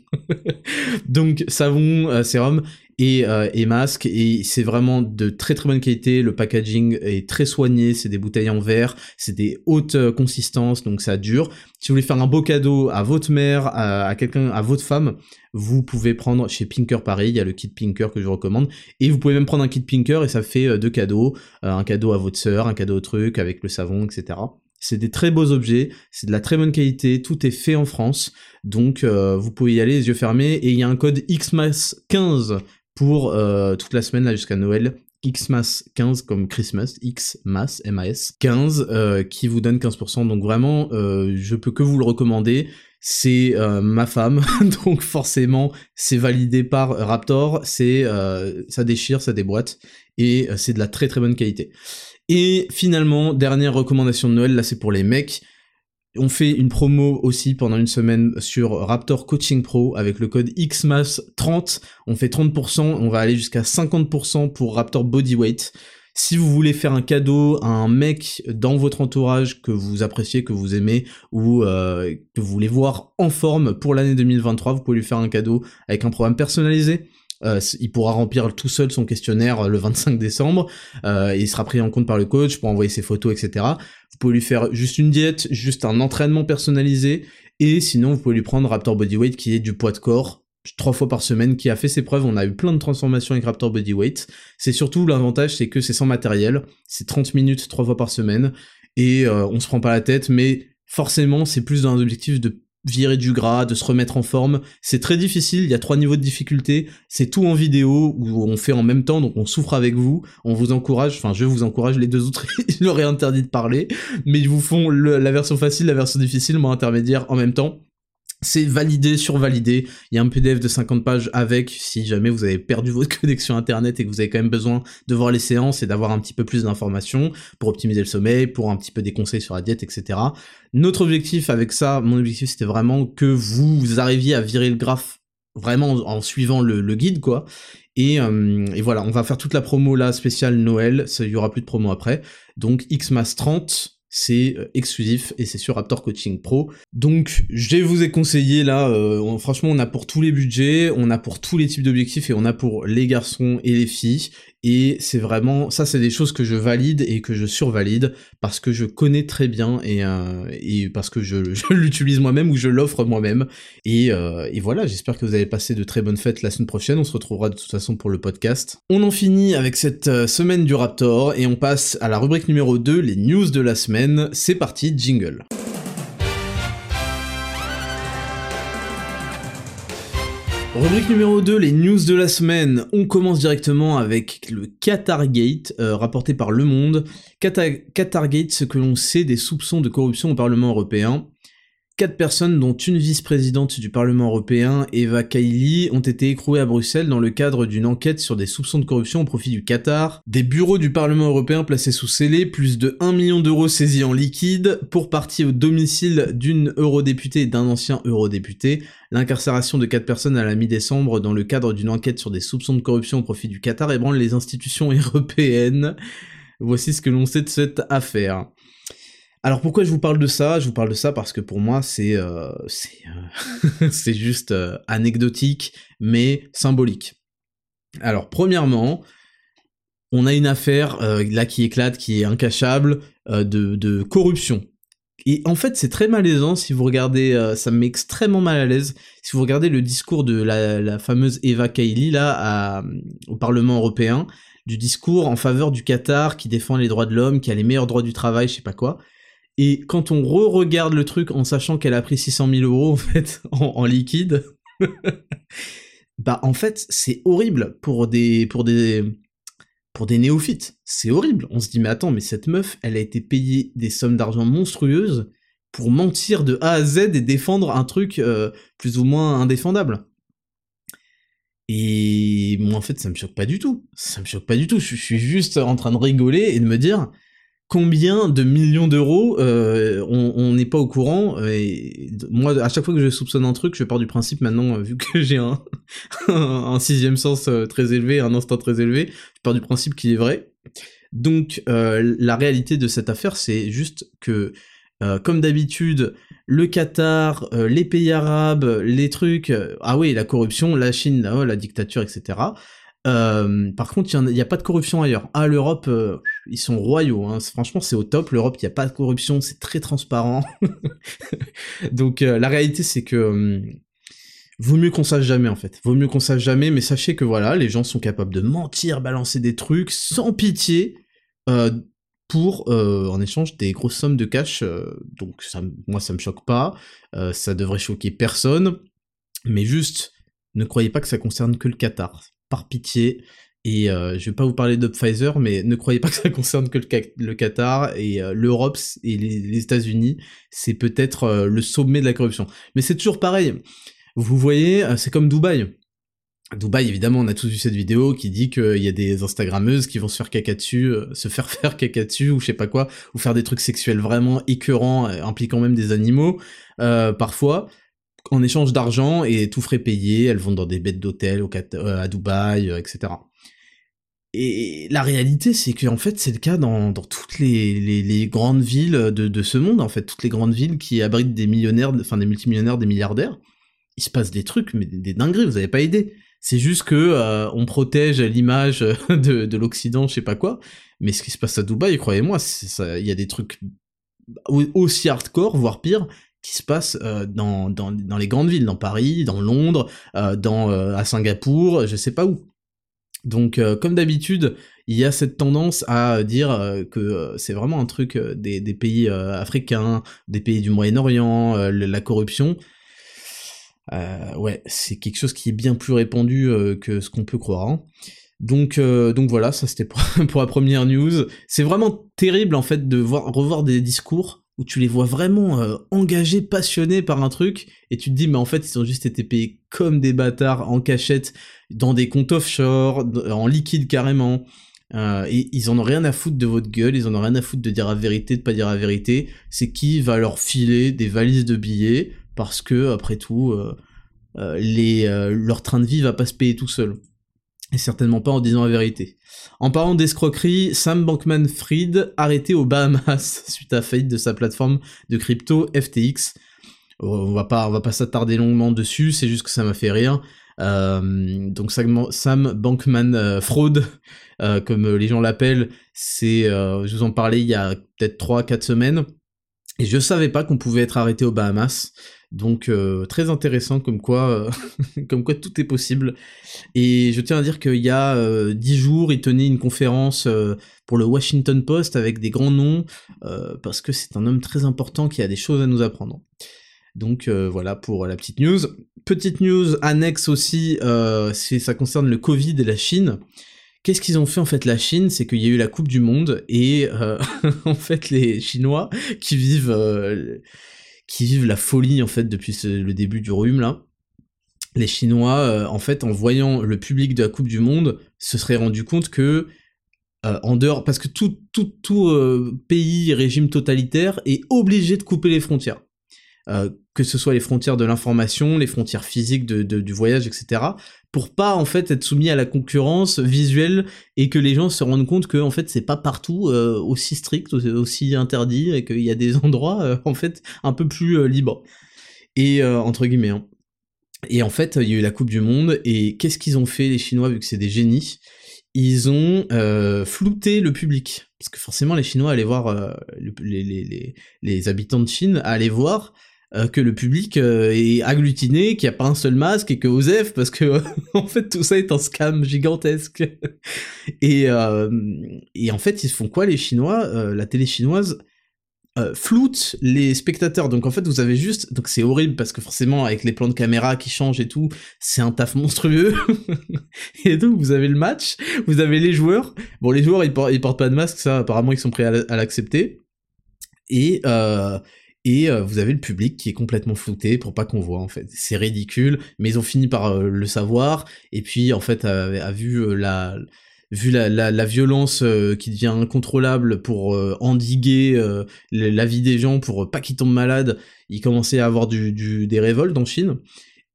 *laughs* Donc, savon, sérum. Et, et masques, et c'est vraiment de très très bonne qualité, le packaging est très soigné, c'est des bouteilles en verre, c'est des hautes consistances, donc ça dure. Si vous voulez faire un beau cadeau à votre mère, à, quelqu'un, à votre femme, vous pouvez prendre chez Pinker pareil, il y a le kit Pinker que je recommande, et vous pouvez même prendre un kit Pinker et ça fait deux cadeaux, un cadeau à votre sœur, un cadeau au truc avec le savon, etc. C'est des très beaux objets, c'est de la très bonne qualité, tout est fait en France, donc euh, vous pouvez y aller les yeux fermés, et il y a un code XMAS15 pour euh, toute la semaine là jusqu'à Noël, XMAS 15 comme Christmas, XMAS, M-A-S, 15, euh, qui vous donne 15%, donc vraiment, je peux que vous le recommander, c'est ma femme, *laughs* donc forcément, c'est validé par Raptor, c'est ça déchire, ça déboîte, et c'est de la très très bonne qualité. Et finalement, dernière recommandation de Noël, là c'est pour les mecs. On fait une promo aussi pendant une semaine sur Raptor Coaching Pro avec le code XMAS30. On fait 30%, on va aller jusqu'à 50% pour Raptor Bodyweight. Si vous voulez faire un cadeau à un mec dans votre entourage que vous appréciez, que vous aimez, ou euh, que vous voulez voir en forme pour l'année 2023, vous pouvez lui faire un cadeau avec un programme personnalisé. Euh, il pourra remplir tout seul son questionnaire euh, le 25 décembre, euh, il sera pris en compte par le coach pour envoyer ses photos, etc. Vous pouvez lui faire juste une diète, juste un entraînement personnalisé, et sinon vous pouvez lui prendre Raptor Bodyweight qui est du poids de corps, trois fois par semaine, qui a fait ses preuves, on a eu plein de transformations avec Raptor Bodyweight. C'est surtout l'avantage, c'est que c'est sans matériel, c'est 30 minutes trois fois par semaine, et on se prend pas la tête, mais forcément c'est plus dans un objectif de virer du gras, de se remettre en forme. C'est très difficile, il y a trois niveaux de difficulté. C'est tout en vidéo où on fait en même temps, donc on souffre avec vous. On vous encourage, enfin je vous encourage, les deux autres, *laughs* ils leur interdit de parler, mais ils vous font la version facile, la version difficile, moi intermédiaire en même temps. C'est validé, survalidé. Il y a un PDF de 50 pages avec, si jamais vous avez perdu votre *laughs* connexion internet et que vous avez quand même besoin de voir les séances et d'avoir un petit peu plus d'informations pour optimiser le sommeil, pour un petit peu des conseils sur la diète, etc. Notre objectif avec ça, mon objectif c'était vraiment que vous arriviez à virer le graphe vraiment en suivant le, guide quoi. Et, euh, et, voilà, on va faire toute la promo là spéciale Noël, il y aura plus de promo après. Donc XMAS 30, c'est euh, exclusif et c'est sur Raptor Coaching Pro. Donc je vous ai conseillé là, euh, franchement on a pour tous les budgets, on a pour tous les types d'objectifs et on a pour les garçons et les filles. Et c'est vraiment, ça c'est des choses que je valide et que je survalide parce que je connais très bien et, euh, parce que *laughs* je, l'utilise moi-même ou je l'offre moi-même. Et, euh, et, voilà, j'espère que vous allez passer de très bonnes fêtes la semaine prochaine. On se retrouvera de toute façon pour le podcast. On en finit avec cette euh, semaine du Raptor et on passe à la rubrique numéro 2, les news de la semaine. C'est parti, jingle. Rubrique numéro 2, les news de la semaine. On commence directement avec le Qatargate, euh, rapporté par Le Monde. Qatargate, ce que l'on sait des soupçons de corruption au Parlement européen. Quatre personnes, dont une vice-présidente du Parlement européen, Eva Kaili, ont été écrouées à Bruxelles dans le cadre d'une enquête sur des soupçons de corruption au profit du Qatar. Des bureaux du Parlement européen placés sous scellé, plus de 1 million d'euros saisis en liquide, pour partie au domicile d'une eurodéputée et d'un ancien eurodéputé. L'incarcération de quatre personnes à la mi-décembre dans le cadre d'une enquête sur des soupçons de corruption au profit du Qatar ébranle les institutions *laughs* européennes. Voici ce que l'on sait de cette affaire. Alors pourquoi je vous parle de ça? Je vous parle de ça parce que pour moi c'est euh, c'est euh, *laughs* juste euh, anecdotique mais symbolique. Alors premièrement, on a une affaire là qui éclate, qui est incachable de, corruption. Et en fait c'est très malaisant si vous regardez, ça me met extrêmement mal à l'aise si vous regardez le discours de la, fameuse Eva Kaili là au Parlement européen, du discours en faveur du Qatar qui défend les droits de l'homme, qui a les meilleurs droits du travail, je sais pas quoi. Et quand on re-regarde le truc en sachant qu'elle a pris 600 000 euros en *laughs* liquide, *laughs* bah en fait c'est horrible pour des pour des pour des néophytes. C'est horrible. On se dit mais attends mais cette meuf elle a été payée des sommes d'argent monstrueuses pour mentir de A à Z et défendre un truc euh, plus ou moins indéfendable. Et moi en fait ça me choque pas du tout. Ça me choque pas du tout. Je suis juste en train de rigoler et de me dire combien de millions d'euros euh, on n'est pas au courant et moi à chaque fois que je soupçonne un truc je pars du principe maintenant vu que *laughs* j'ai un, un sixième sens euh, très élevé un instinct très élevé je pars du principe qu'il est vrai. Donc euh, la réalité de cette affaire c'est juste que comme d'habitude le Qatar les pays arabes les trucs ah oui la corruption la Chine la dictature etc par contre, il n'y a, pas de corruption ailleurs. Ah, l'Europe, ils sont royaux. Hein. Franchement, c'est au top. L'Europe, il n'y a pas de corruption, c'est très transparent. *laughs* Donc, la réalité, c'est que vaut mieux qu'on sache jamais en fait. Vaut mieux qu'on sache jamais, mais sachez que voilà, les gens sont capables de mentir, balancer des trucs sans pitié euh, pour euh, en échange des grosses sommes de cash. Euh, donc moi ça me choque pas, ça devrait choquer personne, mais juste ne croyez pas que ça concerne que le Qatar. Par pitié. Et je vais pas vous parler de Pfizer, mais ne croyez pas que ça *laughs* concerne que le, Qatar et l'Europe et les, États-Unis. C'est peut-être le sommet de la corruption. Mais c'est toujours pareil vous voyez, euh, c'est comme Dubaï. Dubaï, évidemment, on a tous vu cette vidéo qui dit qu'il y a des Instagrammeuses qui vont se faire caca dessus, euh, se faire *laughs* faire caca dessus, ou je sais pas quoi, ou faire des trucs sexuels vraiment écœurants, euh, impliquant même des animaux, parfois, en échange d'argent, et tout frais payé, elles vont dans des bêtes d'hôtel à Dubaï, etc. Et la réalité, c'est qu'en fait, c'est le cas dans, toutes les, grandes villes de, ce monde, en fait, toutes les grandes villes qui abritent des millionnaires, enfin des multimillionnaires, des milliardaires, il se passe des trucs, mais des, dingueries, vous avez pas aidé. C'est juste que euh, on protège l'image *laughs* de, de l'Occident, je sais pas quoi. Mais ce qui se passe à Dubaï, croyez-moi, il y a des trucs aussi hardcore, voire pire, qui se passent euh, dans, dans, dans, les grandes villes, dans Paris, dans Londres, euh, dans, à Singapour, je sais pas où. Donc, comme d'habitude, il y a cette tendance à dire que c'est vraiment un truc des, pays africains, des pays du Moyen-Orient, la corruption. Euh, ouais, c'est quelque chose qui est bien plus répandu euh, que ce qu'on peut croire. Hein. Donc, euh, donc voilà, ça c'était pour, *laughs* la première news. C'est vraiment terrible en fait de voir, revoir des discours où tu les vois vraiment engagés, passionnés par un truc, et tu te dis mais en fait ils ont juste été payés comme des bâtards en cachette dans des comptes offshore, en liquide carrément. et ils en ont rien à foutre de votre gueule, ils en ont rien à foutre de dire la vérité, de pas dire la vérité. C'est qui va leur filer des valises de billets parce que après tout, euh, euh, euh, leur train de vie va pas se payer tout seul. Et certainement pas en disant la vérité. En parlant d'escroquerie, Sam Bankman-Fried arrêté aux Bahamas *laughs* suite à la faillite de sa plateforme de crypto FTX. On va pas, va pas s'attarder longuement dessus, c'est juste que ça m'a fait rire. donc Sam Bankman Fraud, comme les gens l'appellent, c'est, je vous en parlais il y a peut-être 3-4 semaines, et je savais pas qu'on pouvait être arrêté aux Bahamas. Donc euh, très intéressant comme quoi, euh, *laughs* comme quoi tout est possible. Et je tiens à dire qu'il y a euh, dix jours, il tenait une conférence pour le Washington Post avec des grands noms, parce que c'est un homme très important qui a des choses à nous apprendre. Donc voilà pour la petite news. Petite news annexe aussi, ça concerne le Covid et la Chine. Qu'est-ce qu'ils ont fait en fait la Chine? C'est qu'il y a eu la Coupe du Monde et *laughs* en fait les Chinois qui vivent qui vivent la folie en fait depuis le début du rhume là. Les Chinois, euh, en fait, en voyant le public de la Coupe du Monde, se seraient rendu compte que euh, en dehors, parce que tout tout tout euh, pays régime totalitaire est obligé de couper les frontières. Euh, que ce soit les frontières de l'information, les frontières physiques du voyage, etc., pour pas en fait être soumis à la concurrence visuelle et que les gens se rendent compte que en fait c'est pas partout euh, aussi strict, aussi interdit et qu'il y a des *laughs* endroits euh, en fait un peu plus libres et entre guillemets. Hein. Et en fait il y a eu la Coupe du Monde et qu'est-ce qu'ils ont fait les Chinois vu que c'est des génies? Ils ont flouté le public parce que forcément les Chinois allaient voir les habitants de Chine allaient voir euh, que le public euh, est agglutiné, qu'il n'y a pas un seul masque et que Osef, parce que *laughs* en fait tout ça est un scam gigantesque. *laughs* et, euh, et en fait ils font quoi les Chinois La télé chinoise floute les spectateurs. Donc en fait vous avez juste, donc c'est horrible parce que forcément avec les plans de caméra qui changent et tout, c'est un taf monstrueux. *laughs* et donc vous avez le match, vous avez les joueurs. Bon les joueurs ils, portent, pas de masque, ça apparemment ils sont prêts à l'accepter. Et et euh, vous avez le public qui est complètement flouté pour pas qu'on voit en fait. C'est ridicule, mais ils ont fini par euh, le savoir et puis en fait vu euh, la vu la, la, violence qui devient incontrôlable pour endiguer la vie des gens pour pas qu'ils tombent malades, ils commençaient à avoir du, du, des révoltes en Chine.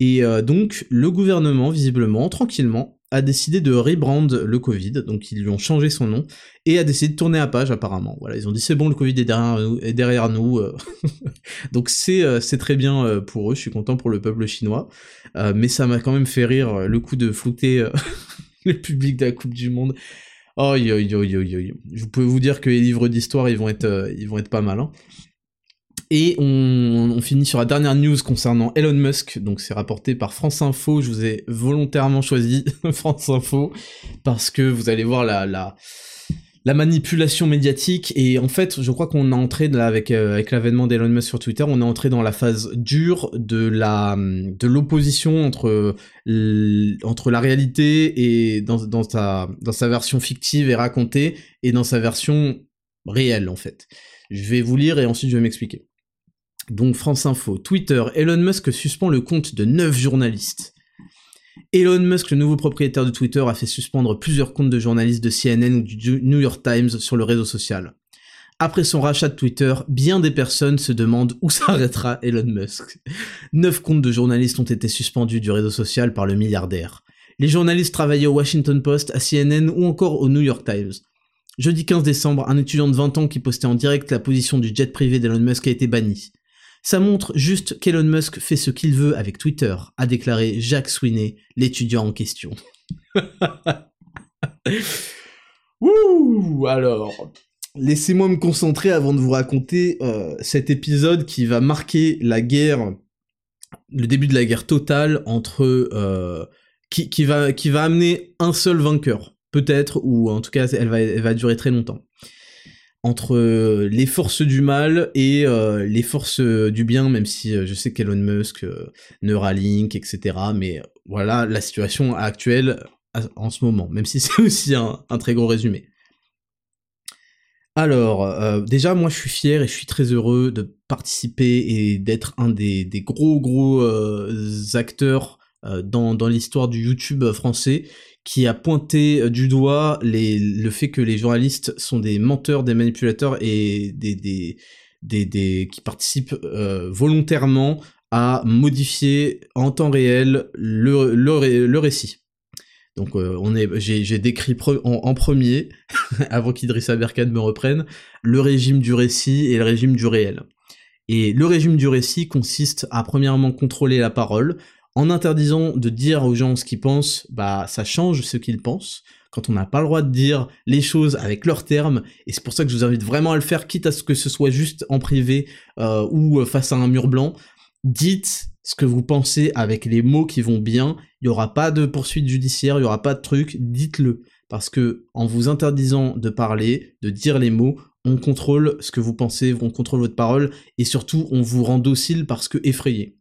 Et donc le gouvernement visiblement tranquillement a décidé de rebrand le Covid, donc ils lui ont changé son nom, et a décidé de tourner à page apparemment. Voilà, ils ont dit c'est bon, le Covid est derrière nous. Euh. *laughs* donc c'est euh, c'est très bien euh, pour eux, je suis content pour le peuple chinois, mais ça m'a quand même fait rire le coup de flouter *laughs* le public de la Coupe du Monde. Oh, yo, yo, yo, yo, Je peux vous dire que les livres d'histoire, ils vont être, ils vont être pas mal. Hein. Et on, finit sur la dernière news concernant Elon Musk. Donc c'est rapporté par France Info. Je vous ai volontairement choisi *laughs* France Info parce que vous allez voir la, la, la manipulation médiatique. Et en fait, je crois qu'on est entré avec euh, avec l'avènement d'Elon Musk sur Twitter, on est entré dans la phase dure de la de l'opposition entre entre la réalité et dans dans sa dans sa version fictive et racontée et dans sa version réelle en fait. Je vais vous lire et ensuite je vais m'expliquer. Donc France Info, Twitter, Elon Musk suspend le compte de 9 journalistes. Elon Musk, le nouveau propriétaire de Twitter, a fait suspendre plusieurs comptes de journalistes de CNN ou du New York Times sur le réseau social. Après son rachat de Twitter, bien des personnes se demandent où *laughs* s'arrêtera Elon Musk. Neuf comptes de journalistes ont été suspendus du réseau social par le milliardaire. Les journalistes travaillaient au Washington Post, à CNN ou encore au New York Times. Jeudi 15 décembre, un étudiant de 20 ans qui postait en direct la position du jet privé d'Elon Musk a été banni. Ça montre juste qu'Elon Musk fait ce qu'il veut avec Twitter, a déclaré Jacques Sweeney, l'étudiant en question. *laughs* Ouh, alors, laissez-moi me concentrer avant de vous raconter euh, cet épisode qui va marquer la guerre, le début de la guerre totale entre euh, qui, va amener un seul vainqueur, peut-être, ou en tout cas elle va durer très longtemps entre euh, les forces du mal et euh, les forces euh, du bien, même si je sais qu'Elon Musk, Neuralink, etc. Mais voilà la situation actuelle en ce moment, même si *laughs* c'est aussi un, très gros résumé. Alors, déjà, moi, je suis fier et je suis très heureux de participer et d'être un des, gros, gros acteurs dans, dans l'histoire du YouTube français qui a pointé euh, du doigt les, le fait que les journalistes sont des menteurs, des manipulateurs et des, des, des, des qui participent euh, volontairement à modifier en temps réel le, le, récit. Donc euh, on est, j'ai, décrit en, premier, *laughs* avant qu'Idrissa Berkane me reprenne, le régime du récit et le régime du réel. Et le régime du récit consiste à premièrement contrôler la parole, en interdisant de dire aux gens ce qu'ils pensent, bah ça change ce qu'ils pensent. Quand on n'a pas le droit de dire les choses avec leurs termes, et c'est pour ça que je vous invite vraiment à le faire, quitte à ce que ce soit juste en privé euh, ou euh, face à un mur blanc, dites ce que vous pensez avec les mots qui vont bien. Il n'y aura pas de poursuite judiciaire, il n'y aura pas de truc, dites-le. Parce que en vous interdisant de parler, de dire les mots, on contrôle ce que vous pensez, on contrôle votre parole, et surtout on vous rend docile parce que effrayé.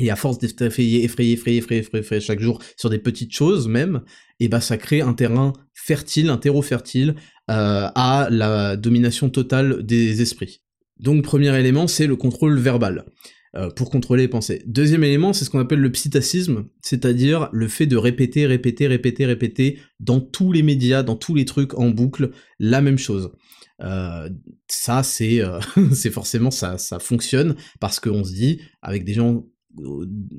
Et à force d'être effrayé, effrayé, effrayé, effrayé, effrayé, chaque jour sur des petites choses même, et bah ça crée un terrain fertile, un terreau fertile euh, à la domination totale des esprits. Donc premier élément, c'est le contrôle verbal. Euh, pour contrôler les pensées. Deuxième élément, c'est ce qu'on appelle le psittacisme, c'est-à-dire le fait de répéter, répéter, répéter, répéter dans tous les médias, dans tous les trucs en boucle, la même chose. Euh, ça, c'est *laughs* c'est forcément ça, ça fonctionne parce qu'on se dit avec des gens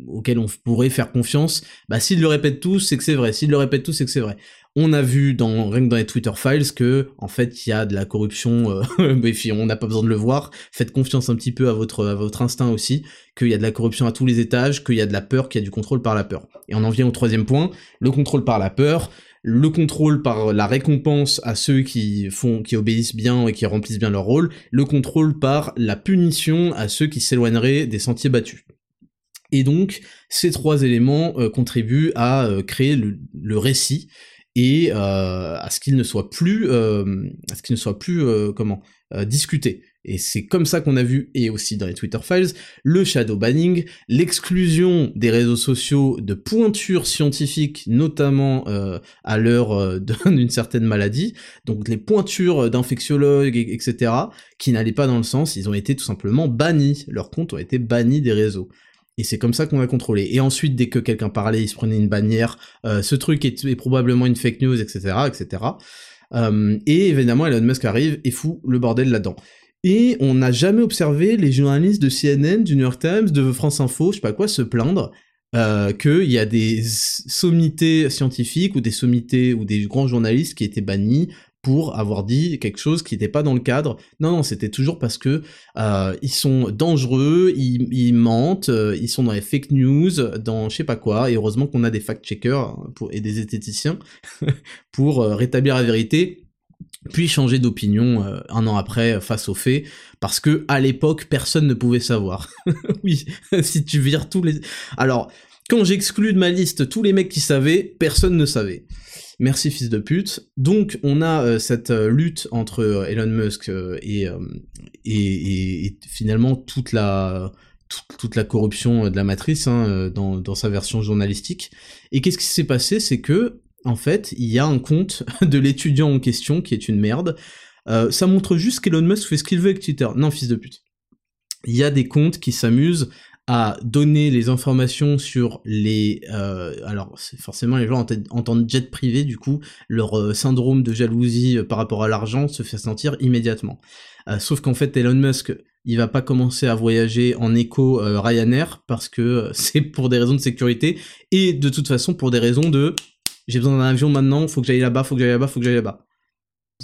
auquel on pourrait faire confiance, bah s'ils le répètent tous, c'est que c'est vrai. S'ils le répètent tous, c'est que c'est vrai. On a vu dans rien que dans les Twitter files que en fait il y a de la corruption. Euh, *laughs* mais on n'a pas besoin de le voir. Faites confiance un petit peu à votre à votre instinct aussi, qu'il y a de la corruption à tous les étages, qu'il y a de la peur, qu'il y a du contrôle par la peur. Et on en vient au troisième point, le contrôle par la peur. Le contrôle par la récompense à ceux qui font, qui obéissent bien et qui remplissent bien leur rôle, le contrôle par la punition à ceux qui s'éloigneraient des sentiers battus. Et donc, ces trois éléments euh, contribuent à euh, créer le, récit et euh, à ce qu'il ne soit plus, à ce qu'il ne soit plus, comment, discuté. Et c'est comme ça qu'on a vu, et aussi dans les Twitter Files, le shadow banning, l'exclusion des réseaux sociaux de pointures scientifiques, notamment à l'heure *laughs* d'une certaine maladie, donc les pointures d'infectiologues, etc., qui n'allaient pas dans le sens, ils ont été tout simplement bannis, leurs comptes ont été bannis des réseaux. Et c'est comme ça qu'on a contrôlé. Et ensuite, dès que quelqu'un parlait, il se prenait une bannière, euh, ce truc est, probablement une fake news, etc., etc. Euh, et évidemment, Elon Musk arrive et fout le bordel là-dedans. Et on n'a jamais observé les journalistes de CNN, du New York Times, de France Info, je sais pas quoi, se plaindre euh, qu'il y a des sommités scientifiques ou des sommités ou des grands journalistes qui étaient bannis pour avoir dit quelque chose qui n'était pas dans le cadre. Non, non, c'était toujours parce que euh, ils sont dangereux, ils, mentent, euh, ils sont dans les fake news, dans je sais pas quoi. Et heureusement qu'on a des fact-checkers et des esthéticiens *laughs* pour rétablir la vérité puis changer d'opinion euh, un an après face aux faits, parce que à l'époque personne ne pouvait savoir. *laughs* oui, *laughs* si tu vires tous les. Alors, quand j'exclus de ma liste tous les mecs qui savaient, personne ne savait. Merci fils de pute. Donc on a euh, cette euh, lutte entre Elon Musk et, finalement toute la toute, la corruption de la matrice hein, dans, dans sa version journalistique. Et qu'est-ce qui s'est passé? C'est que en fait, il y a un compte *laughs* de l'étudiant en question qui est une merde. Euh, ça montre juste qu'Elon Musk fait ce qu'il veut avec Twitter. Non, fils de pute. Il y a des comptes qui s'amusent à donner les informations sur les... Euh, alors, forcément, les gens entendent jet privé, du coup, leur euh, syndrome de jalousie par rapport à l'argent se fait sentir immédiatement. sauf qu'en fait, Elon Musk, il va pas commencer à voyager en écho Ryanair, parce que *laughs* c'est pour des raisons de sécurité, et de toute façon pour des raisons de j'ai besoin d'un avion maintenant, faut que j'aille là-bas, faut que j'aille là-bas, faut que j'aille là-bas.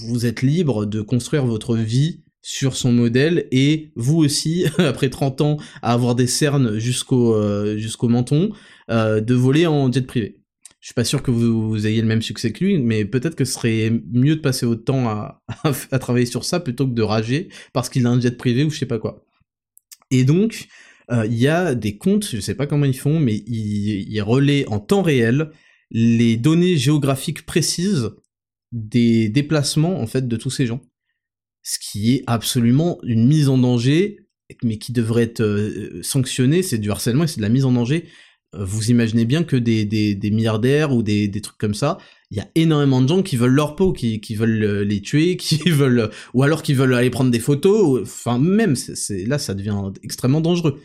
Vous êtes libre de construire votre vie sur son modèle et vous aussi, *laughs* après 30 ans à avoir des cernes jusqu'au euh, menton, euh, de voler en jet privé. Je suis pas sûr que vous, ayez le même succès que lui, mais peut-être que ce serait mieux de passer votre temps *laughs* à, à, travailler sur ça plutôt que de rager parce qu'il a un jet privé ou je sais pas quoi. Et donc, euh, il y a des comptes, je sais pas comment ils font, mais ils, ils relaient en temps réel les données géographiques précises des déplacements en fait de tous ces gens. Ce qui est absolument une mise en danger, mais qui devrait être euh, sanctionné, c'est du harcèlement et c'est de la mise en danger. Euh, vous imaginez bien que des, milliardaires ou des, trucs comme ça, il y a énormément de gens qui veulent leur peau, qui, veulent euh, les tuer, *laughs* qui veulent, ou alors qui veulent aller prendre des photos, enfin même, là ça devient extrêmement dangereux.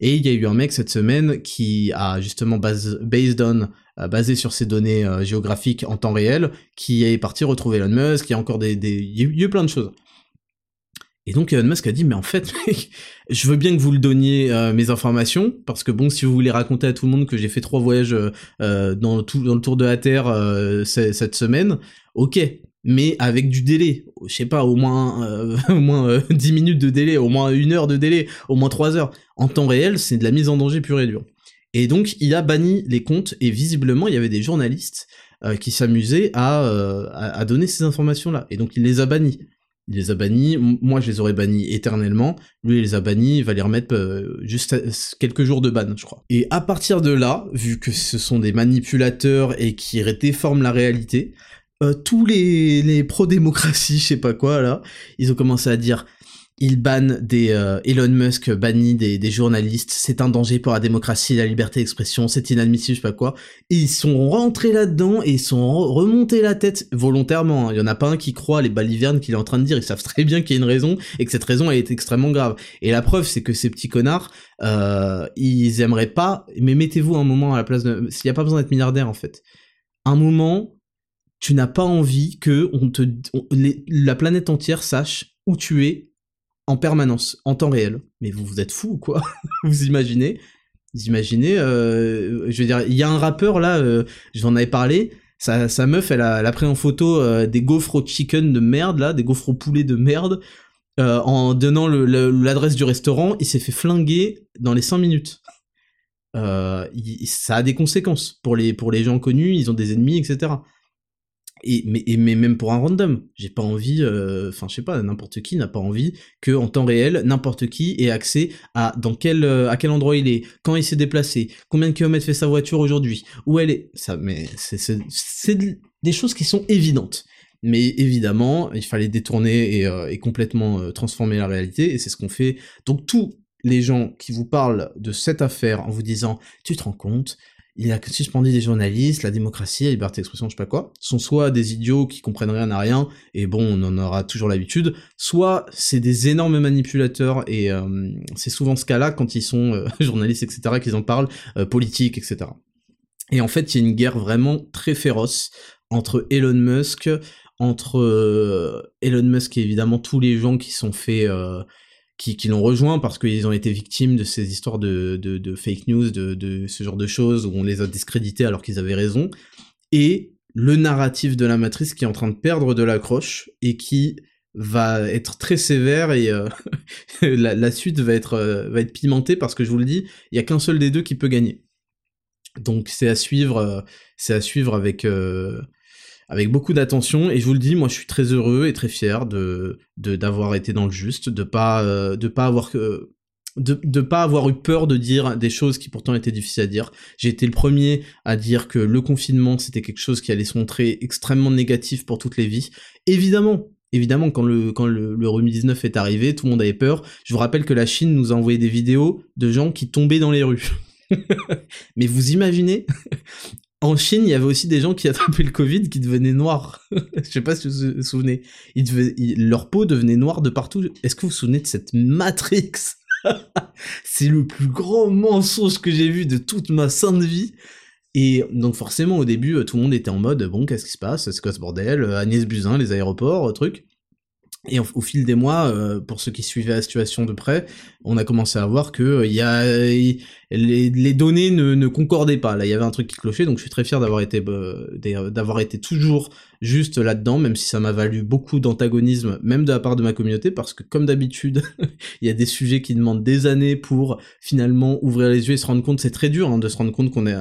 Et il y a eu un mec cette semaine qui a justement base, based on basé sur ces données géographiques en temps réel, qui est parti retrouver Elon Musk, il y a encore des... Il y a eu plein de choses. Et donc Elon Musk a dit, mais en fait, *laughs* je veux bien que vous le donniez euh, mes informations, parce que bon, si vous voulez raconter à tout le monde que j'ai fait trois voyages dans, tout, dans le tour de la Terre cette semaine, ok, mais avec du délai, je sais pas, au moins, *laughs* au moins 10 minutes de délai, au moins une heure de délai, au moins 3 heures. En temps réel, c'est de la mise en danger pure et dure. Et donc, il a banni les comptes, et visiblement, il y avait des journalistes euh, qui s'amusaient euh, à, donner ces informations-là. Et donc, il les a bannis. Il les a bannis, moi je les aurais bannis éternellement, lui il les a bannis, il va les remettre euh, juste quelques jours de ban, je crois. Et à partir de là, vu que ce sont des manipulateurs et qui déforment la réalité, tous les, les pro-démocratie, *laughs* je sais pas quoi là, ils ont commencé à dire il banne des euh, Elon Musk bannit des, journalistes, c'est un danger pour la démocratie, la liberté d'expression, c'est inadmissible, je sais pas quoi. ils sont rentrés là-dedans et ils sont remontés la tête volontairement. Hein. Il y en a pas un qui croit les balivernes qu'il est en train de dire. Ils savent très bien qu'il y a une raison et que cette raison est extrêmement grave. Et la preuve, c'est que ces petits connards, euh, ils aimeraient pas. Mais mettez-vous un moment à la place de. S'il y a pas besoin d'être milliardaire en fait. Un moment, tu n'as pas envie que la planète entière sache où tu es en permanence, en temps réel. Mais vous, vous êtes fou ou quoi? *laughs* Vous imaginez? Vous imaginez euh, Je veux dire, il y a un rappeur là, euh, j'en avais parlé, sa, meuf, elle a, pris en photo euh, des gaufres au chicken de merde là, des gaufres au poulet de merde, en donnant l'adresse du restaurant, il s'est fait flinguer dans les 5 minutes. ça a des conséquences pour les, pour les gens connus, ils ont des ennemis, etc et mais, même pour un random, j'ai pas envie, euh, enfin je sais pas, n'importe qui n'a pas envie que en temps réel, n'importe qui ait accès à dans quel euh, à quel endroit il est, quand il s'est déplacé, combien de kilomètres fait sa voiture aujourd'hui, où elle est, ça, mais c'est des choses qui sont évidentes. Mais évidemment, il fallait détourner et, euh, et complètement transformer la réalité, et c'est ce qu'on fait. Donc tous les gens qui vous parlent de cette affaire en vous disant, tu te rends compte, il a suspendu des journalistes, la démocratie, la liberté d'expression, je sais pas quoi, sont soit des idiots qui comprennent rien à rien, et bon, on en aura toujours l'habitude, soit c'est des énormes manipulateurs, et euh, c'est souvent ce cas-là quand ils sont euh, *laughs* journalistes, etc., qu'ils en parlent, euh, politique, etc. Et en fait, il y a une guerre vraiment très féroce entre Elon Musk, entre Elon Musk et évidemment tous les gens qui sont faits qui, l'ont rejoint parce qu'ils ont été victimes de ces histoires de, de, fake news, de, de, ce genre de choses où on les a discrédités alors qu'ils avaient raison, et le narratif de la matrice qui est en train de perdre de l'accroche et qui va être très sévère et euh, *laughs* la, suite va être, euh, va être pimentée parce que je vous le dis, il y a qu'un seul des deux qui peut gagner. Donc c'est à suivre, euh, c'est à suivre avec avec beaucoup d'attention et je vous le dis, moi je suis très heureux et très fier de d'avoir été dans le juste, de pas de pas avoir de ne pas avoir eu peur de dire des choses qui pourtant étaient difficiles à dire. J'ai été le premier à dire que le confinement c'était quelque chose qui allait se montrer extrêmement négatif pour toutes les vies. Évidemment, évidemment quand le quand le, le 19 est arrivé, tout le monde avait peur. Je vous rappelle que la Chine nous a envoyé des vidéos de gens qui tombaient dans les rues. *laughs* Mais vous imaginez en Chine, il y avait aussi des gens qui *laughs* attrapaient le Covid qui devenaient noirs. *laughs* Je sais pas si vous vous souvenez. leur peau devenait noire de partout. Est-ce que vous vous souvenez de cette Matrix? *laughs* C'est le plus grand mensonge que j'ai vu de toute ma sainte vie. Et donc forcément au début euh, tout le monde était en mode bon qu'est-ce qui se passe? C'est quoi ce bordel? Euh, Agnès Buzyn les aéroports euh, truc et au, fil des mois, pour ceux qui suivaient la situation de près, on a commencé à voir que il y a les, données ne, concordaient pas. Là, il y avait un truc qui clochait, donc je suis très fier d'avoir été été toujours juste là-dedans, même si ça m'a valu beaucoup d'antagonisme, même de la part de ma communauté, parce que comme d'habitude, *laughs* il y a des sujets qui demandent des années pour finalement ouvrir les yeux et se rendre compte. C'est très dur hein, de se rendre compte qu'on est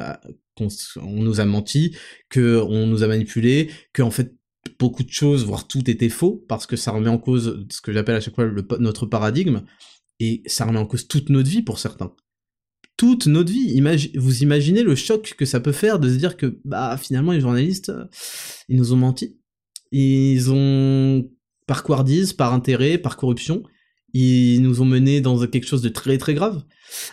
qu'on nous a menti, que on nous a manipulé, que en fait beaucoup de choses, voire tout était faux, parce que ça remet en cause ce que j'appelle à chaque fois notre paradigme, et ça remet en cause toute notre vie pour certains. Toute notre vie. vous imaginez le choc que ça peut faire de se dire que, bah, finalement, les journalistes, ils nous ont menti. Ils ont, par couardise, par intérêt, par corruption, ils nous ont menés dans quelque chose de très très grave.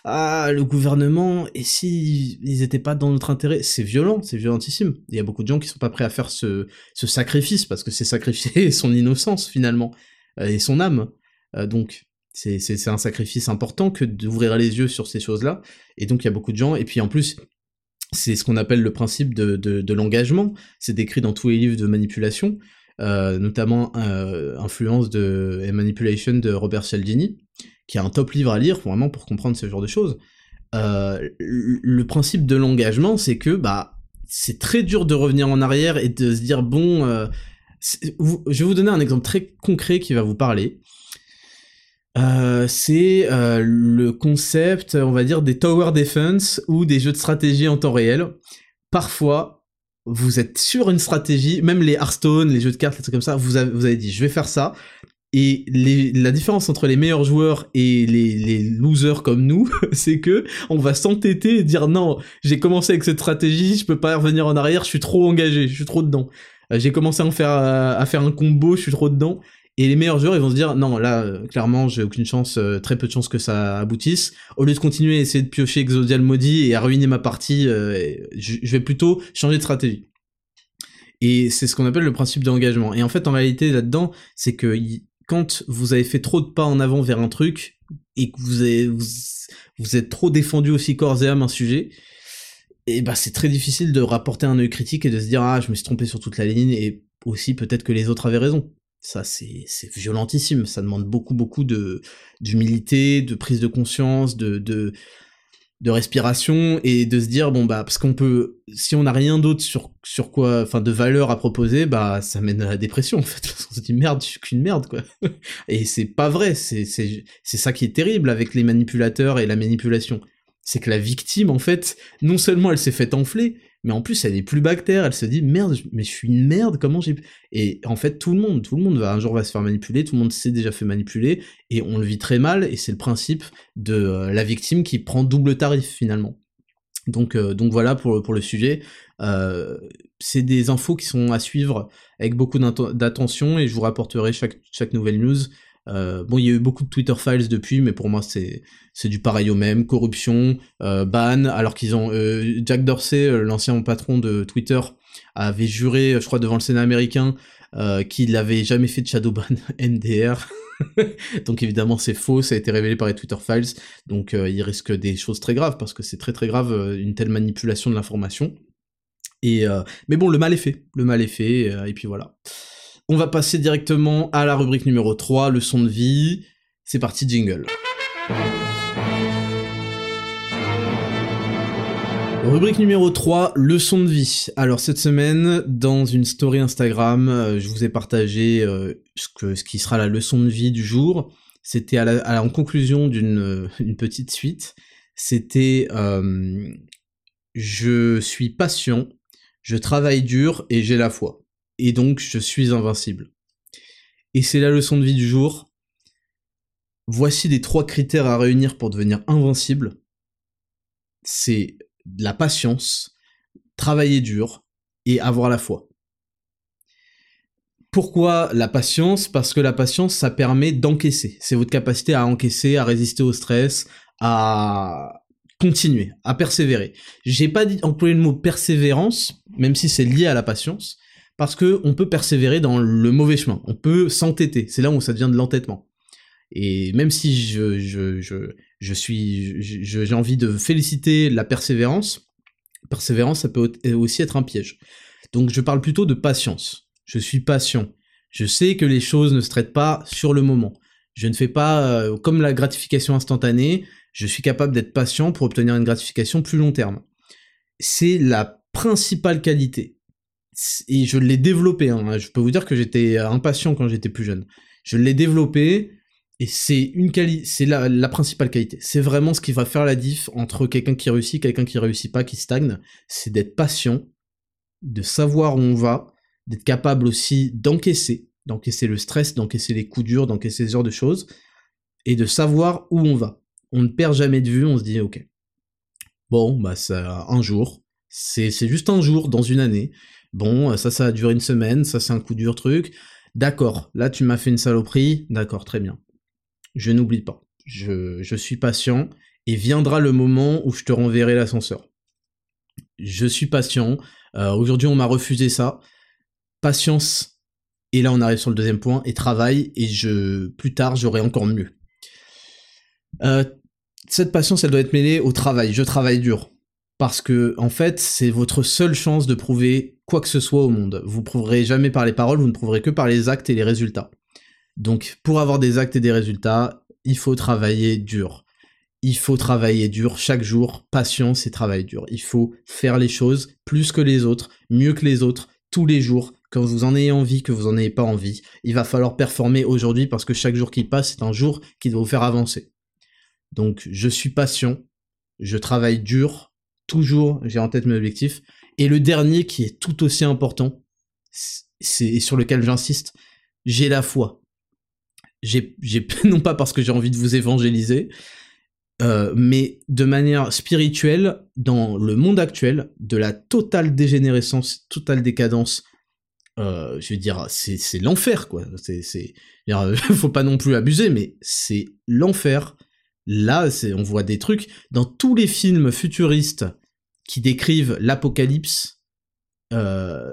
Ah, le gouvernement, et si ils étaient pas dans notre intérêt, c'est violent, c'est violentissime. Il y a beaucoup de gens qui sont pas prêts à faire ce, ce sacrifice, parce que c'est sacrifier *laughs* son innocence finalement, euh, et son âme. Euh, donc, c'est un sacrifice important que d'ouvrir les yeux sur ces choses-là. Et donc, il y a beaucoup de gens, et puis en plus, c'est ce qu'on appelle le principe de l'engagement. C'est décrit dans tous les livres de manipulation. Euh, notamment euh, Influence de, et Manipulation de Robert Cialdini, qui a un top livre à lire vraiment pour comprendre ce genre de choses. Euh, le principe de l'engagement, c'est que bah c'est très dur de revenir en arrière et de se dire bon, je vais vous donner un exemple très concret qui va vous parler. c'est le concept, on va dire, des tower defense ou des jeux de stratégie en temps réel. Parfois, vous êtes sur une stratégie, même les Hearthstone, les jeux de cartes, les trucs comme ça, vous avez, dit je vais faire ça. Et la différence entre les meilleurs joueurs et les, losers comme nous, *laughs* c'est que on va s'entêter et dire non, j'ai commencé avec cette stratégie, je peux pas revenir en arrière, je suis trop engagé, je suis trop dedans. Euh, j'ai commencé à en faire à faire un combo, je suis trop dedans. Et les meilleurs joueurs, ils vont se dire, non, là, euh, clairement, j'ai aucune chance, euh, très peu de chance que ça aboutisse. Au lieu de continuer à essayer de piocher Exodial Maudit et à ruiner ma partie, euh, je, vais plutôt changer de stratégie. Et c'est ce qu'on appelle le principe d'engagement. Et en fait, en réalité, là-dedans, c'est que quand vous avez fait trop de pas en avant vers un truc, et que vous, êtes trop défendu aussi corps et âme un sujet, et bah c'est très difficile de rapporter un œil critique et de se dire, ah, je me suis trompé sur toute la ligne, et aussi peut-être que les autres avaient raison. Ça, c'est violentissime. Ça demande beaucoup, beaucoup de d'humilité, de prise de conscience, de, de, de respiration et de se dire bon bah parce qu'on peut si on n'a rien d'autre sur sur quoi enfin de valeur à proposer bah ça mène à la dépression en fait. *laughs* On se dit merde je suis qu'une merde quoi. *laughs* Et c'est pas vrai. C'est ça qui est terrible avec les manipulateurs et la manipulation. C'est que la victime en fait non seulement elle s'est fait enfler mais en plus elle est plus bactère, elle se dit merde, mais je suis une merde, comment j'ai... Et en fait tout le monde, tout le monde va un jour va se faire manipuler, tout le monde s'est déjà fait manipuler, et on le vit très mal, et c'est le principe de euh, la victime qui prend double tarif finalement. Donc, euh, donc voilà pour, pour le sujet. Euh, c'est des infos qui sont à suivre avec beaucoup d'attention, et je vous rapporterai chaque, chaque nouvelle news. Euh, bon, il y a eu beaucoup de Twitter files depuis, mais pour moi c'est c'est du pareil au même, corruption, euh, ban, alors qu'ils ont euh, Jack Dorsey, l'ancien patron de Twitter, avait juré, je crois, devant le Sénat américain, qu'il n'avait jamais fait de shadow ban *laughs* NDR. *laughs* donc évidemment c'est faux, ça a été révélé par les Twitter files, donc il risque des choses très graves parce que c'est très très grave une telle manipulation de l'information. Et mais bon, le mal est fait, le mal est fait, et puis voilà. On va passer directement à la rubrique numéro 3, leçon de vie. C'est parti, jingle. Rubrique numéro 3, leçon de vie. Alors cette semaine, dans une story Instagram, euh, je vous ai partagé euh, ce, qui sera la leçon de vie du jour. C'était en conclusion d'une petite suite. C'était je suis patient, je travaille dur et j'ai la foi. Et donc je suis invincible. Et c'est la leçon de vie du jour. Voici les trois critères à réunir pour devenir invincible. C'est la patience, travailler dur et avoir la foi. Pourquoi la patience? Parce que la patience, ça permet d'encaisser. C'est votre capacité à encaisser, à résister au stress, à continuer, à persévérer. J'ai pas dit employer le mot persévérance, même si c'est lié à la patience, parce que on peut persévérer dans le mauvais chemin. On peut s'entêter. C'est là où ça devient de l'entêtement. Et même si je, je, je, suis, j'ai envie de féliciter la persévérance, persévérance, ça peut aussi être un piège. Donc je parle plutôt de patience. Je suis patient. Je sais que les choses ne se traitent pas sur le moment. Je ne fais pas euh, comme la gratification instantanée, je suis capable d'être patient pour obtenir une gratification plus long terme. C'est la principale qualité. Et je l'ai développé. Hein. Je peux vous dire que j'étais impatient quand j'étais plus jeune. Je l'ai développé et c'est une qualité, c'est la, la, principale qualité. C'est vraiment ce qui va faire la diff entre quelqu'un qui réussit, quelqu'un qui réussit pas, qui stagne. C'est d'être patient, de savoir où on va, d'être capable aussi d'encaisser, d'encaisser le stress, d'encaisser les coups durs, d'encaisser ce genre de choses, et de savoir où on va. On ne perd jamais de vue, on se dit ok. Bon, bah ça, un jour, c'est juste un jour dans une année. Bon, ça, ça a duré une semaine, ça c'est un coup dur truc. D'accord, là tu m'as fait une saloperie, d'accord, très bien je n'oublie pas. Je, suis patient et viendra le moment où je te renverrai l'ascenseur. Je suis patient. Euh, aujourd'hui, on m'a refusé ça. Patience. Et là, on arrive sur le deuxième point. Et travail. Et je, plus tard, j'aurai encore mieux. Euh, cette patience, elle doit être mêlée au travail. Je travaille dur. Parce que, en fait, c'est votre seule chance de prouver quoi que ce soit au monde. Vous prouverez jamais par les paroles, vous ne prouverez que par les actes et les résultats. Donc pour avoir des actes et des résultats, il faut travailler dur. Il faut travailler dur chaque jour, patience et travail dur. Il faut faire les choses plus que les autres, mieux que les autres, tous les jours, quand vous en ayez envie, que vous en ayez pas envie. Il va falloir performer aujourd'hui parce que chaque jour qui passe, c'est un jour qui doit vous faire avancer. Donc je suis patient, je travaille dur, toujours j'ai en tête mes objectifs. Et le dernier qui est tout aussi important, c'est sur lequel j'insiste, j'ai la foi *laughs* non pas parce que j'ai envie de vous évangéliser, euh, mais de manière spirituelle, dans le monde actuel, de la totale dégénérescence, totale décadence, euh, je veux dire, c'est, l'enfer, quoi. C'est, *laughs* faut pas non plus abuser, mais c'est l'enfer. Là, on voit des trucs dans tous les films futuristes qui décrivent l'apocalypse. Euh,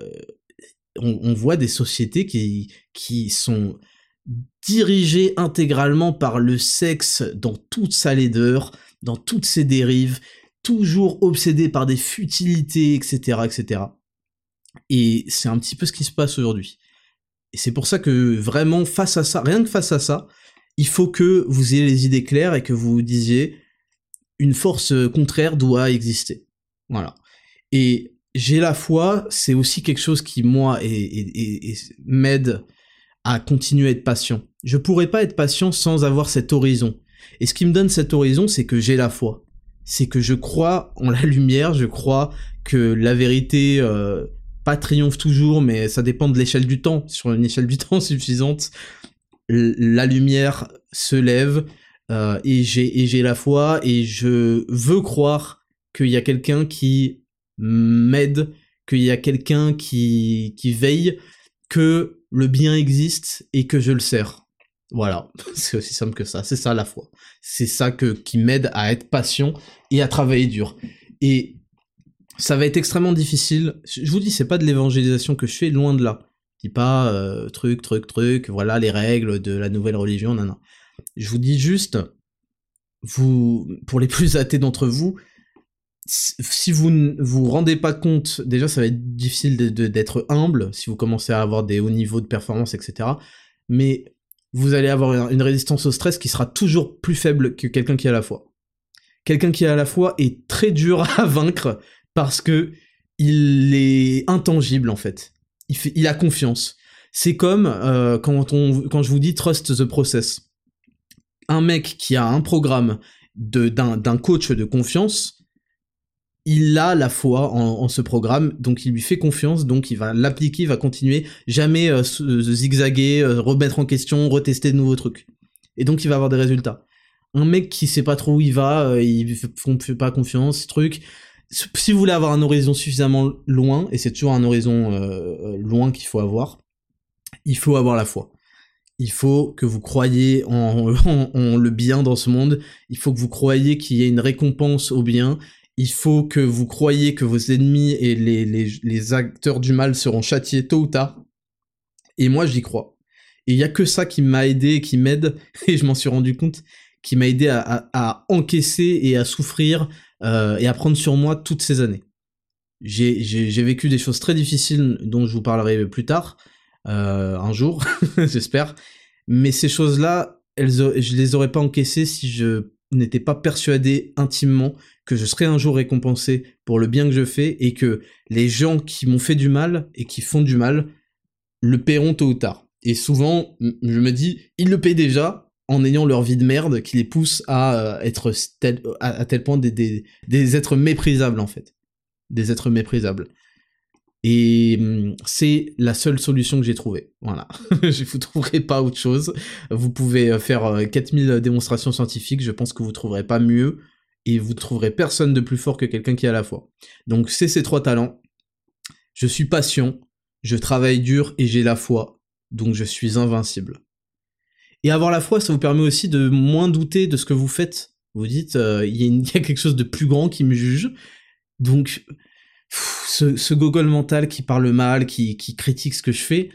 on, voit des sociétés qui, qui sont dirigé intégralement par le sexe dans toute sa laideur, dans toutes ses dérives, toujours obsédé par des futilités, etc., etc. Et c'est un petit peu ce qui se passe aujourd'hui. Et c'est pour ça que vraiment face à ça, rien que face à ça, il faut que vous ayez les idées claires et que vous vous disiez une force contraire doit exister. Voilà. Et j'ai la foi, c'est aussi quelque chose qui moi m'aide à continuer à être patient. Je pourrais pas être patient sans avoir cet horizon. Et ce qui me donne cet horizon, c'est que j'ai la foi. C'est que je crois en la *laughs* lumière, je crois que la vérité euh, pas triomphe toujours, mais ça dépend de l'échelle du temps. Sur une échelle du *laughs* temps suffisante, la lumière se lève euh, et j'ai et j'ai la foi et je veux croire qu'il y a quelqu'un qui m'aide, qu'il y a quelqu'un qui qui veille, que le bien existe et que je le sers. Voilà, *laughs* c'est aussi simple que ça, c'est ça la foi. C'est ça que, qui m'aide à être patient et à travailler dur. Et ça va être extrêmement difficile. Je vous dis, c'est pas de l'évangélisation que je fais, loin de là. Je dis pas euh, truc, truc, truc, voilà les règles de la nouvelle religion, non, non. Je vous dis juste, vous, pour les *laughs* plus athées d'entre vous, si vous ne vous rendez pas compte, déjà ça va être difficile d'être humble si vous commencez à avoir des hauts niveaux de performance, etc. Mais vous allez avoir une résistance au stress qui sera toujours plus faible que quelqu'un qui a la foi. Quelqu'un qui a la foi est très dur à *laughs* vaincre parce que il est intangible en fait. Il, a confiance. C'est comme euh, quand, on, quand je vous dis trust the process. Un mec qui a un programme d'un coach de confiance, il a la foi en, ce programme, donc il lui fait confiance, donc il va l'appliquer, il va continuer, jamais euh, zigzaguer, euh, remettre en question, retester de nouveaux trucs. Et donc il va avoir des résultats. Un mec qui sait pas trop où il va, euh, il fait pas confiance, truc. Si vous voulez avoir un horizon suffisamment loin, et c'est toujours un horizon loin qu'il faut avoir, il faut avoir la foi. Il faut que vous croyiez *laughs* en, en, le bien dans ce monde. Il faut que vous croyiez qu'il y ait une récompense au bien il faut que vous croyiez que vos ennemis et les, les, acteurs du mal seront châtiés tôt ou tard. Et moi, j'y crois. Et il y a que ça qui m'a aidé, qui m'aide, *laughs* et je m'en suis rendu compte, qui m'a aidé à, encaisser et à souffrir euh, et à prendre sur moi toutes ces années. J'ai vécu des choses très difficiles dont je vous parlerai plus tard, euh, un jour, *laughs* j'espère. Mais ces choses-là, elles, je les aurais pas encaissées si je n'étais pas persuadé intimement que je serai un jour récompensé pour le bien que je fais et que les gens qui m'ont fait du mal et qui font du mal le paieront tôt ou tard. Et souvent, je me dis, ils le paient déjà en ayant leur vie de merde qui les pousse à euh, être à, tel point des, êtres méprisables en fait. Des êtres méprisables. Et hum, c'est la seule solution que j'ai trouvée. Voilà. *laughs* je vous trouverai pas autre chose. Vous pouvez euh, faire 4000 euh, démonstrations scientifiques, je pense que vous trouverez pas mieux et vous trouverez personne de plus fort que quelqu'un qui a la foi. Donc c'est ces trois talents. Je suis patient, je travaille dur et j'ai la foi, donc je suis invincible. Et avoir la foi, ça vous permet aussi de moins douter de ce que vous faites. Vous dites, euh, il y, a *laughs* quelque chose de plus grand qui me juge. Donc, ce, ce, mental qui parle mal, qui, qui critique ce que je fais,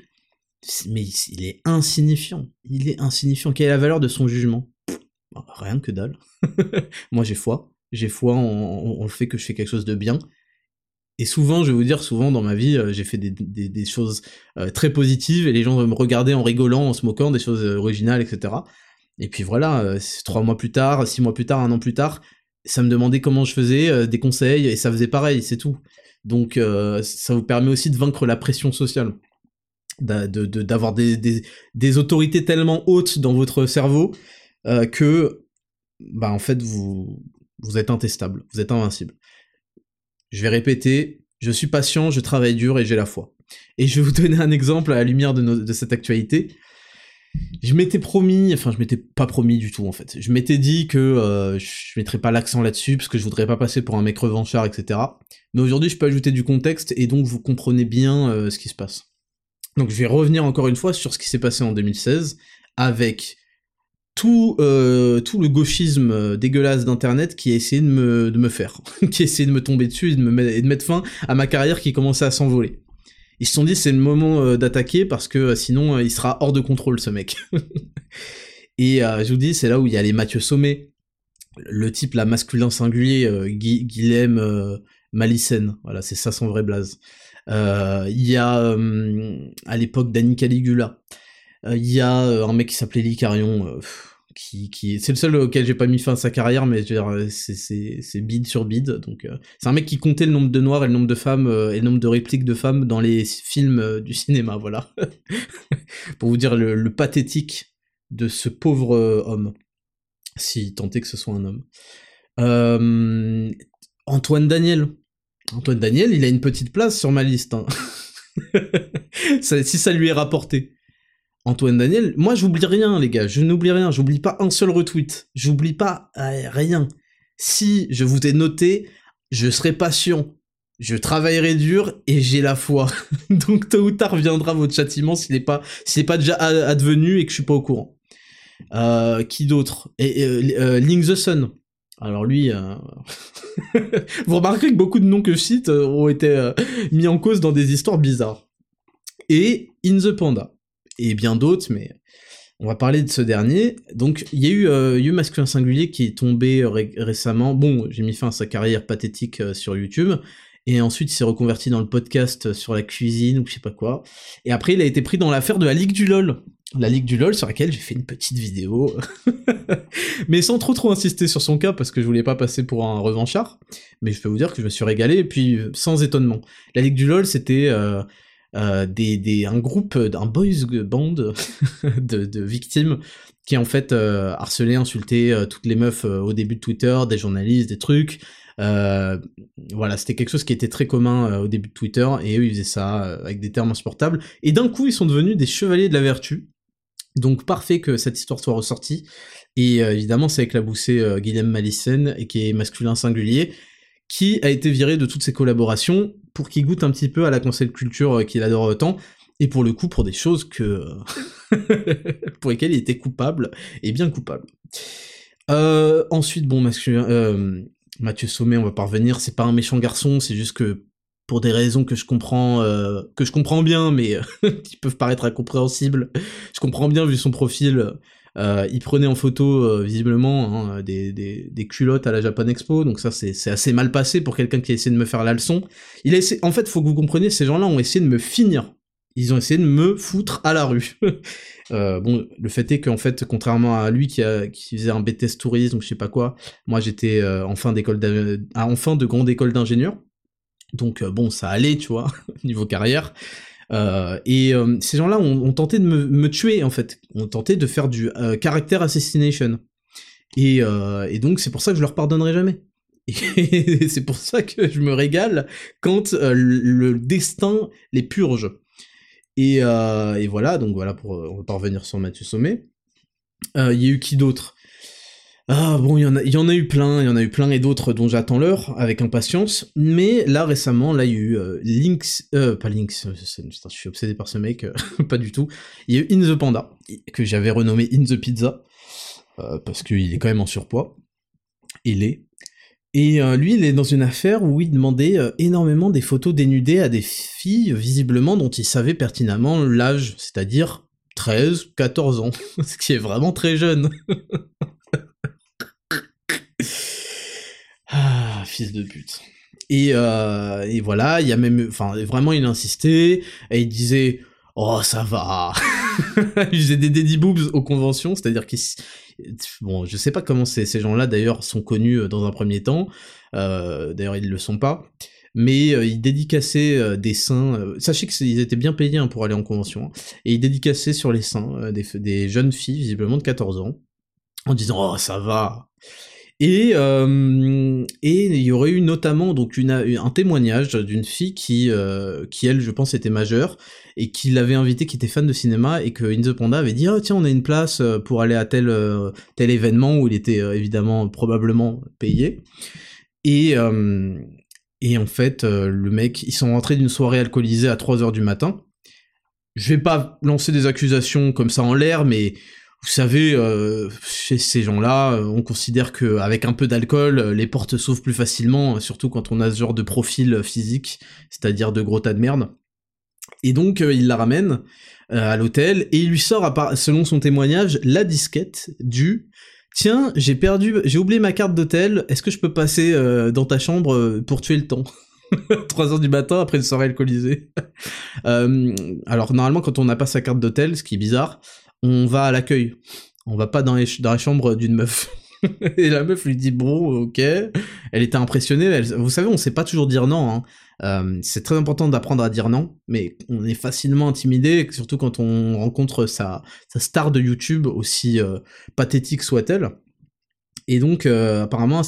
mais il est insignifiant. Il est insignifiant. Quelle est la valeur de son jugement? Rien que dalle. *laughs* Moi j'ai foi. J'ai foi en, le fait que je fais quelque chose de bien. Et souvent, je vais vous dire, souvent dans ma vie, euh, j'ai fait des, choses euh, très positives et les gens me regarder en rigolant, en se moquant, des choses euh, originales, etc. Et puis voilà, trois mois plus tard, six mois plus tard, un an plus tard, ça me demandait comment je faisais, des conseils, et ça faisait pareil, c'est tout. Donc ça vous permet aussi de vaincre la pression sociale, d'avoir des, des, autorités tellement hautes dans votre cerveau euh, que bah en fait vous vous êtes intestable, vous êtes invincible. Je vais répéter, je suis patient, je travaille dur et j'ai la foi. Et je vais vous donner un exemple à la lumière de, cette actualité. Je m'étais promis, enfin je m'étais pas promis du tout en fait. Je m'étais dit que euh, je mettrais pas l'accent là-dessus parce que je voudrais pas passer pour un mec revanchard, etc. Mais aujourd'hui je peux ajouter du contexte et donc vous comprenez bien euh, ce qui se passe. Donc je vais revenir encore une fois sur ce qui s'est passé en 2016 avec tout, euh, tout le gauchisme euh, dégueulasse d'internet qui a essayé de me, faire, *laughs* qui a essayé de me tomber dessus et de, me, et de mettre fin à ma carrière qui commençait à s'envoler. Ils se sont dit c'est le moment euh, d'attaquer parce que sinon il sera hors de contrôle ce mec. *laughs* et je vous dis c'est là où il y a les Mathieu Sommet, le type la masculin singulier, Guilhem Malicène, voilà c'est ça son vrai blaze. Il y a à l'époque Danny Caligula. Il y a un mec qui s'appelait Licarion, qui, qui c'est le seul auquel j'ai pas mis fin à sa carrière, mais c'est bide sur bide. Donc euh, c'est un mec qui comptait le nombre de noirs et le nombre de femmes euh, et le nombre de répliques de femmes dans les films euh, du cinéma, voilà. *laughs* Pour vous dire le, pathétique de ce pauvre homme, si tant est que ce soit un homme. Antoine Daniel. Antoine Daniel, il a une petite place sur ma liste. Hein. *laughs* si ça lui est rapporté. Antoine Daniel, moi j'oublie rien les gars, je n'oublie rien, j'oublie pas un seul retweet, j'oublie pas euh, rien. Si je vous ai noté, je serai patient, je travaillerai dur et j'ai la foi. *laughs* Donc tôt ou tard viendra votre châtiment s'il n'est pas, pas déjà advenu et que je suis pas au courant. Euh, qui d'autre? Euh, Link the Sun. Alors lui, *laughs* vous remarquerez que beaucoup de noms que je cite ont été mis en cause dans des histoires bizarres. Et In the Panda et bien d'autres, mais on va parler de ce dernier. Donc, il y a eu, euh, Masculin Singulier qui est tombé récemment. Bon, j'ai mis fin à sa carrière pathétique euh, sur YouTube. Et ensuite, il s'est reconverti dans le podcast sur la cuisine ou je sais pas quoi. Et après, il a été pris dans l'affaire de la Ligue du LOL. la Ligue du LoL sur laquelle j'ai fait une petite vidéo, *laughs* mais sans trop trop insister sur son cas parce que je voulais pas passer pour un revanchard, mais je peux vous dire que je me suis régalé et puis sans étonnement. La Ligue du LoL c'était euh, euh, des, des, un groupe, un boys band *laughs* de, de, victimes qui en fait euh, harcelé, insulté euh, toutes les meufs euh, au début de Twitter, des journalistes, des trucs. voilà, c'était quelque chose qui était très commun au début de Twitter, et eux ils faisaient ça avec des termes insupportables. Et d'un coup ils sont devenus des chevaliers de la vertu. Donc parfait que cette histoire soit ressortie. Et évidemment c'est avec la boussée Guillaume Malissen, et qui est masculin singulier, qui a été viré de toutes ses collaborations pour qu'il goûte un petit peu à la conseil culture qu'il adore autant, et pour le coup pour des choses que *laughs* pour lesquelles il était coupable, et bien coupable. Euh, ensuite, bon, euh, Mathieu Sommet, on va pas revenir, c'est pas un méchant garçon, c'est juste que pour des raisons que je comprends, euh, que je comprends bien, mais *laughs* qui peuvent paraître incompréhensibles, je comprends bien vu son profil. Il prenait en photo visiblement hein, des, culottes à la Japan Expo, donc ça c'est assez mal passé pour quelqu'un qui a essayé de me faire la leçon. Il a essayé, en fait, faut que vous compreniez, ces gens-là ont essayé de me finir ils ont essayé de me foutre à la rue. *laughs* euh, bon, le fait est qu'en fait, contrairement à lui qui, a, faisait un BTS tourisme ou je sais pas quoi, moi j'étais euh, en fin d'école en fin de grande école d'ingénieur. Donc euh, bon, ça allait, tu vois, *laughs* niveau carrière. Euh, et ces gens-là ont, tenté de me, tuer en fait, ont tenté de faire du character assassination. Et, donc c'est pour ça que je leur pardonnerai jamais. Et *laughs* c'est pour ça que je me régale quand le destin les purge. Euh, et, voilà, donc voilà, pour, on revenir sur Mathieu Sommet. Euh, il y a eu qui d'autre? Ah bon, il y, en a, y eu plein, il y en a eu plein et d'autres dont j'attends l'heure avec impatience. Mais là récemment, là il y a eu euh, Lynx, euh, pas Lynx, je suis obsédé par ce mec, *laughs* pas du tout. Il y a eu In the Panda que j'avais renommé In the Pizza parce qu'il est quand même en surpoids. Il est. Et euh, lui, il est dans une affaire où il demandait euh, énormément des photos dénudées à des filles, visiblement, dont il savait pertinemment l'âge, c'est-à-dire 13, 14 ans, *laughs* ce qui est vraiment très jeune. *laughs* ah, fils de pute. Et, euh, et voilà, il y a même, enfin, vraiment, il insistait, et il disait, oh, ça va. *laughs* il faisait des daddy boobs aux conventions, c'est-à-dire qu'il bon, je sais pas comment ces, gens-là d'ailleurs sont connus euh, dans un premier temps. Euh, d'ailleurs, ils le sont pas. Mais euh, ils dédicaçaient des seins. sachez qu'ils étaient bien payés hein, pour aller en convention. Hein. et ils dédicaçaient sur les seins des, jeunes filles, visiblement de 14 ans, en disant Oh, ça va et, et il y aurait eu notamment donc un témoignage d'une fille qui, qui elle, je pense, était majeure et qui l'avait invité, qui était fan de cinéma, et que In the Panda avait dit oh, tiens on a une place euh, pour aller à tel euh, tel événement où il était euh, évidemment probablement payé. Et et en fait le mec ils sont rentrés d'une soirée alcoolisée à 3h du matin. Je vais pas lancer des accusations comme ça en l'air, mais vous savez, chez ces gens-là, on considère que avec un peu d'alcool, les portes s'ouvrent plus facilement, surtout quand on a ce genre de profil physique, c'est-à-dire de gros tas de merde. Et donc euh, il la ramène euh, à l'hôtel et il lui sort, selon son témoignage, la disquette du Tiens, j'ai perdu, j'ai oublié ma carte d'hôtel. Est-ce que je peux passer euh, dans ta chambre pour tuer le temps *laughs* 3 heures du matin après une soirée alcoolisée. *laughs* alors normalement quand on n'a pas sa carte d'hôtel, ce qui est bizarre, on va à l'accueil. On va pas dans, dans la chambre d'une meuf. *laughs* et la meuf lui dit bon, ok. Elle était impressionnée. vous savez, on sait pas toujours dire non. Hein. Euh, c'est très important d'apprendre à dire non, mais on est facilement intimidé, surtout quand on rencontre sa, sa star de YouTube, aussi euh, pathétique soit-elle. Et donc, euh, apparemment,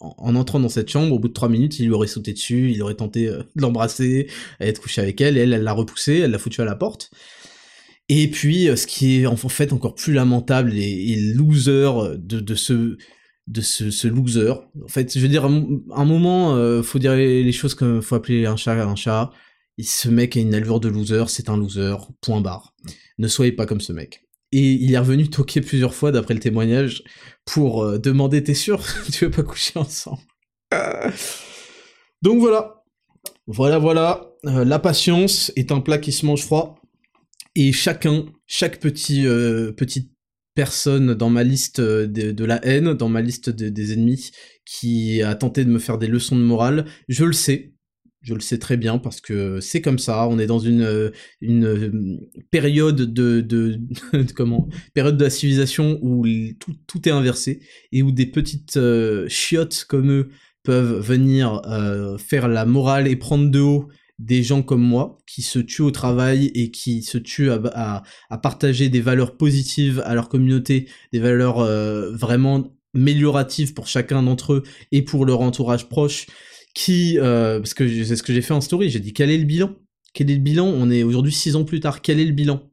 en, entrant dans cette chambre, au bout de trois minutes, il lui aurait sauté dessus, il aurait tenté de l'embrasser, être couché avec elle, et elle, elle l'a repoussé, elle l'a foutu à la porte. Et puis, ce qui est en fait encore plus lamentable et, loser de, de ce loser. En fait, je veux dire, un, moment, euh, faut dire les, choses comme faut appeler un chat un chat. Et ce mec a une allure de loser, c'est un loser, point barre. Ne soyez pas comme ce mec. Et il est revenu toquer plusieurs fois, d'après le témoignage, pour euh, demander T'es sûr? *laughs* Tu veux pas coucher ensemble? Donc voilà. Voilà, voilà. Euh, la patience est un plat qui se mange froid. Et chacun, chaque petit, petite personne dans ma liste euh, de, la haine, dans ma liste des ennemis, qui a tenté de me faire des leçons de morale. Je le sais. Je le sais très bien parce que c'est comme ça. On est dans une, une période de, *laughs* comment période de la civilisation où tout, est inversé et où des petites euh, chiottes comme eux peuvent venir euh, faire la morale et prendre de haut des gens comme moi qui se tuent au travail et qui se tuent à, partager des valeurs positives à leur communauté, des valeurs euh, vraiment amélioratives pour chacun d'entre eux et pour leur entourage proche qui, euh, parce que c'est ce que j'ai fait en story, j'ai dit quel est le bilan? Quel est le bilan? On est aujourd'hui six ans plus tard, quel est le bilan?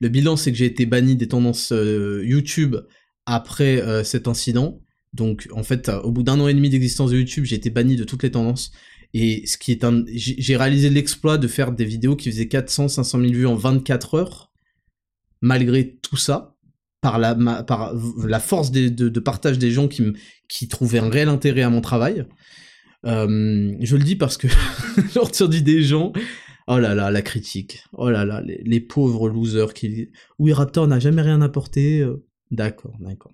Le bilan, c'est que j'ai été banni des tendances euh, YouTube après cet incident. Donc, en fait, au bout d'un an et demi d'existence de YouTube, j'ai été banni de toutes les tendances. Et ce qui est un, j'ai réalisé l'exploit de faire des vidéos qui faisaient 400, 500 000 vues en 24 heures, malgré tout ça, par la, par la force de, partage des gens qui, qui trouvaient un réel intérêt à mon travail. Euh, je le dis parce que *laughs* j'ai entendu des gens. Oh là là, la critique. Oh là là, les, pauvres losers qui. Oui, Raptor n'a jamais rien apporté. Euh. D'accord, d'accord.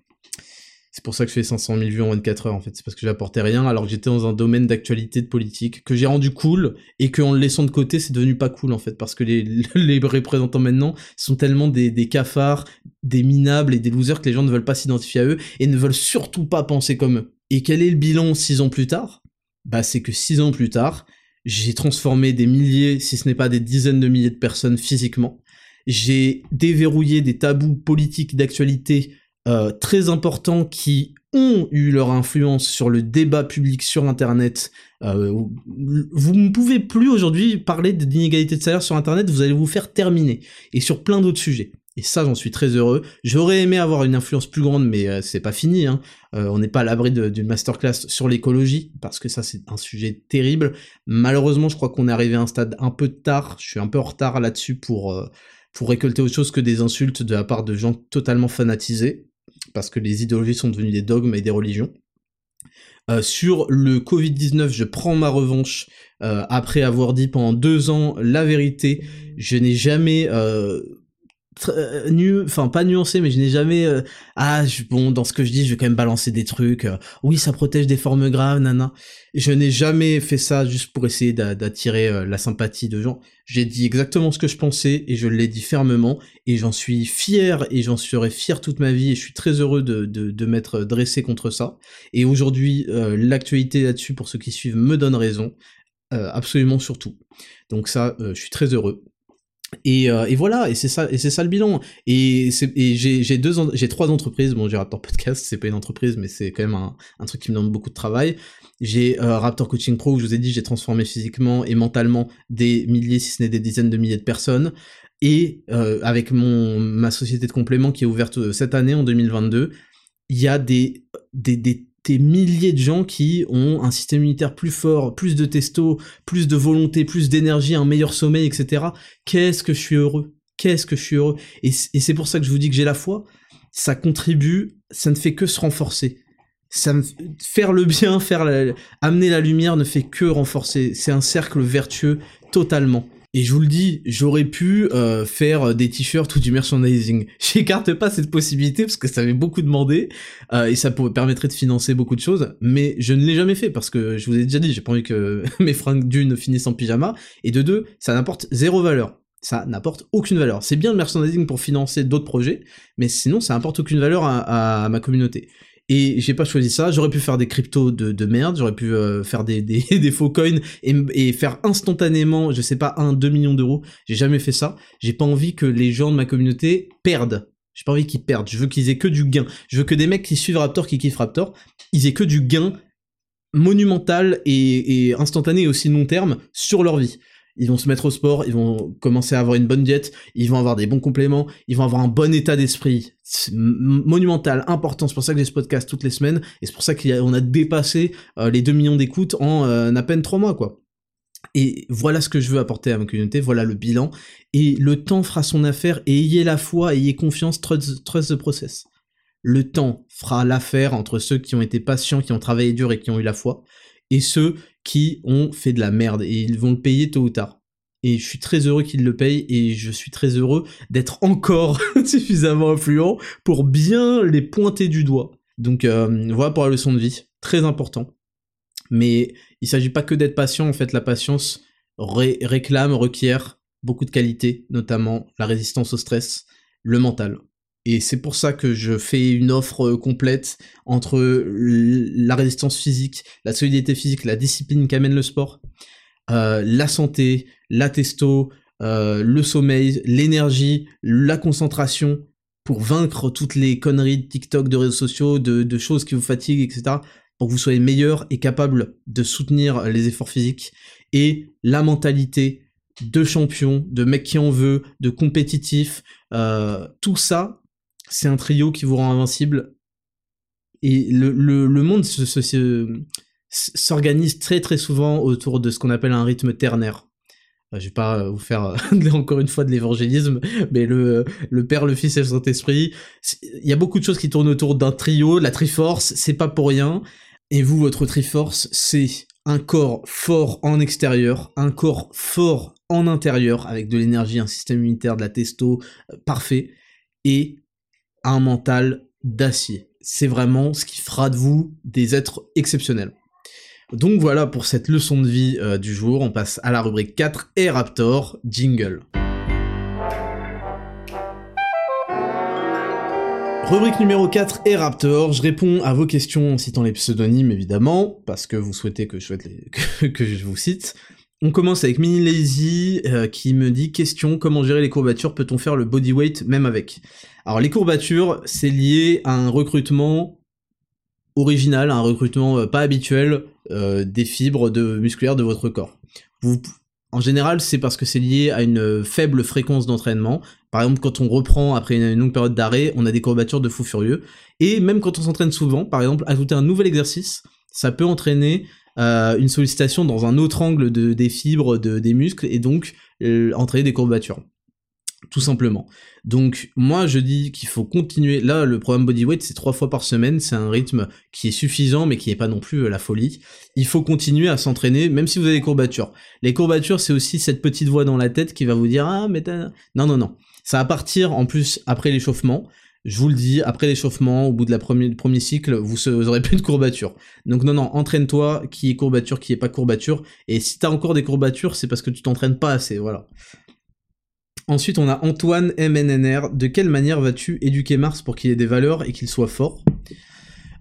C'est pour ça que je fais 500 000 vues en 24 heures, en fait. C'est parce que j'apportais rien, alors que j'étais dans un domaine d'actualité, de politique, que j'ai rendu cool, et qu'en le laissant de côté, c'est devenu pas cool, en fait. Parce que les, *laughs* les représentants maintenant sont tellement des, des, cafards, des minables et des losers que les gens ne veulent pas s'identifier à eux, et ne veulent surtout pas penser comme eux. Et quel est le bilan six ans plus tard? Bah c'est que six ans plus tard, j'ai transformé des milliers, si ce n'est pas des dizaines de milliers de personnes physiquement. J'ai déverrouillé des tabous politiques d'actualité euh, très importants qui ont eu leur influence sur le débat public sur Internet. Euh, vous ne pouvez plus aujourd'hui parler d'inégalité de salaire sur Internet, vous allez vous faire terminer. Et sur plein d'autres sujets. Et ça, j'en suis très heureux. J'aurais aimé avoir une influence plus grande, mais euh, c'est pas fini. Hein. Euh, on n'est pas à l'abri d'une masterclass sur l'écologie, parce que ça, c'est un sujet terrible. Malheureusement, je crois qu'on est arrivé à un stade un peu tard. Je suis un peu en retard là-dessus pour, pour récolter autre chose que des insultes de la part de gens totalement fanatisés, parce que les idéologies sont devenues des dogmes et des religions. sur le Covid-19, je prends ma revanche après avoir dit pendant deux ans la vérité. Je n'ai jamais euh, enfin pas nuancé mais je n'ai jamais euh, ah bon dans ce que je dis je vais quand même balancer des trucs euh, oui ça protège des formes graves nana. Je n'ai jamais fait ça juste pour essayer d'attirer la sympathie de gens. J'ai dit exactement ce que je pensais et je l'ai dit fermement et j'en suis fier et j'en serai fier toute ma vie et je suis très heureux de, de, de m'être dressé contre ça. Et aujourd'hui l'actualité là-dessus pour ceux qui suivent me donne raison absolument surtout donc ça je suis très heureux et, euh, et, voilà, et c'est ça, et c'est ça le bilan. Et, j'ai deux, j'ai trois entreprises. Bon, j'ai Raptor Podcast, c'est pas une entreprise, mais c'est quand même un, truc qui me donne beaucoup de travail. J'ai euh, Raptor Coaching Pro, où je vous ai dit, j'ai transformé physiquement et mentalement des milliers, si ce n'est des dizaines de milliers de personnes. Et euh, avec mon ma société de complément qui est ouverte cette année en 2022, il y a des des, des des milliers de gens qui ont un système immunitaire plus fort, plus de testo, plus de volonté, plus d'énergie, un meilleur sommeil, etc. Qu'est-ce que je suis heureux? Qu'est-ce que je suis heureux? Et, c'est pour ça que je vous dis que j'ai la foi. Ça contribue, ça ne fait que se renforcer. Ça faire le bien, faire amener la lumière ne fait que renforcer. C'est un cercle vertueux totalement. Et je vous le dis, j'aurais pu euh, faire des t-shirts ou du merchandising. *laughs* J'écarte pas cette possibilité parce que ça avait beaucoup demandé euh, et ça permettrait de financer beaucoup de choses, mais je ne l'ai jamais fait parce que je vous ai déjà dit, j'ai pas envie que *laughs* mes fringues d'une finissent en pyjama, et de deux, ça n'apporte zéro valeur. Ça n'apporte aucune valeur. C'est bien le merchandising pour financer d'autres projets, mais sinon ça n'apporte aucune valeur à ma communauté. Et j'ai pas choisi ça. J'aurais pu faire des cryptos de, de merde, j'aurais pu euh, faire des, des, *laughs* faux coins et, et, faire instantanément, je sais pas, 1, 2 millions d'euros. J'ai jamais fait ça. J'ai pas envie que les gens de ma communauté perdent. J'ai pas envie qu'ils perdent. Je veux qu'ils aient que du gain. Je veux que des mecs qui suivent Raptor, qui kiffent Raptor, ils aient que du gain monumental et, et instantané et aussi long terme sur leur vie ils vont se mettre au sport, ils vont commencer à avoir une bonne diète, ils vont avoir des bons compléments, ils vont avoir un bon état d'esprit monumental, important. C'est pour ça que j'ai ce podcast toutes les semaines et c'est pour ça qu'on a, dépassé euh, les 2 millions d'écoutes en euh, à peine 3 mois, quoi. Et voilà ce que je veux apporter à ma communauté, voilà le bilan. Et le temps fera son affaire et ayez la foi, ayez confiance, trust, trust the process. Le temps fera l'affaire entre ceux qui ont été patients, qui ont travaillé dur et qui ont eu la foi, et ceux qui ont fait de la merde et ils vont le payer tôt ou tard. Et je suis très heureux qu'ils le payent et je suis très heureux d'être encore *laughs* suffisamment influent pour bien les pointer du doigt. Donc euh, voilà pour la leçon de vie, très important. Mais il s'agit pas que d'être patient, en fait, la patience réclame, requiert beaucoup de qualités, notamment la résistance au stress, le mental. Et c'est pour ça que je fais une offre euh, complète entre la résistance physique, la solidité physique, la discipline qu'amène le sport, euh, la santé, la testo, euh, le sommeil, l'énergie, la concentration pour vaincre toutes les conneries de TikTok, de réseaux sociaux, de, de choses qui vous fatiguent, etc. Pour que vous soyez meilleur et capable de soutenir les efforts physiques et la mentalité de champion, de mec qui en veut, de compétitif, euh, tout ça, c'est un trio qui vous rend invincible. Et le, le, le monde s'organise très très souvent autour de ce qu'on appelle un rythme ternaire. Euh, je vais pas vous faire *laughs* encore une fois de l'évangélisme, mais le, le Père, le Fils et le Saint-Esprit, il y a beaucoup de choses qui tournent autour d'un trio, la Triforce, c'est pas pour rien. Et vous, votre Triforce, c'est un corps fort en extérieur, un corps fort en intérieur, avec de l'énergie, un système immunitaire, de la testo euh, parfait, et un mental d'acier. C'est vraiment ce qui fera de vous des êtres exceptionnels. Donc voilà pour cette leçon de vie euh, du jour, on passe à la rubrique 4 et Raptor, jingle. Rubrique numéro 4 et Raptor, je réponds à vos questions en citant les pseudonymes évidemment, parce que vous souhaitez *laughs* que je, vous cite. On commence avec Mini Lazy euh, qui me dit question comment gérer les courbatures? Peut-on faire le bodyweight même avec? Alors les courbatures c'est lié à un recrutement original, un recrutement euh, pas habituel euh, des fibres musculaires de votre corps. En général, c'est parce que c'est lié à une faible fréquence d'entraînement. Par exemple, quand on reprend après une longue période d'arrêt, on a des courbatures de fou furieux. Et même quand on s'entraîne souvent, par exemple, ajouter un nouvel exercice, ça peut entraîner euh, une sollicitation dans un autre angle de, des fibres de, des muscles et donc entraîner des courbatures tout simplement. Donc moi je dis qu'il faut continuer. Là le programme bodyweight c'est trois fois par semaine, c'est un rythme qui est suffisant mais qui n'est pas non plus euh, la folie. Il faut continuer à s'entraîner même si vous avez des courbatures. Les courbatures c'est aussi cette petite voix dans la tête qui va vous dire ah mais non non non. Ça va partir en plus après l'échauffement. Je vous le dis, après l'échauffement, au bout de la première, premier cycle, vous, vous aurez plus de courbatures. Donc non, non, entraîne-toi, qui est courbature, qui est pas courbature. Et si t'as encore des courbatures, c'est parce que tu t'entraînes pas assez, voilà. Ensuite, on a Antoine MNNR. De quelle manière vas-tu éduquer Mars pour qu'il ait des valeurs et qu'il soit fort?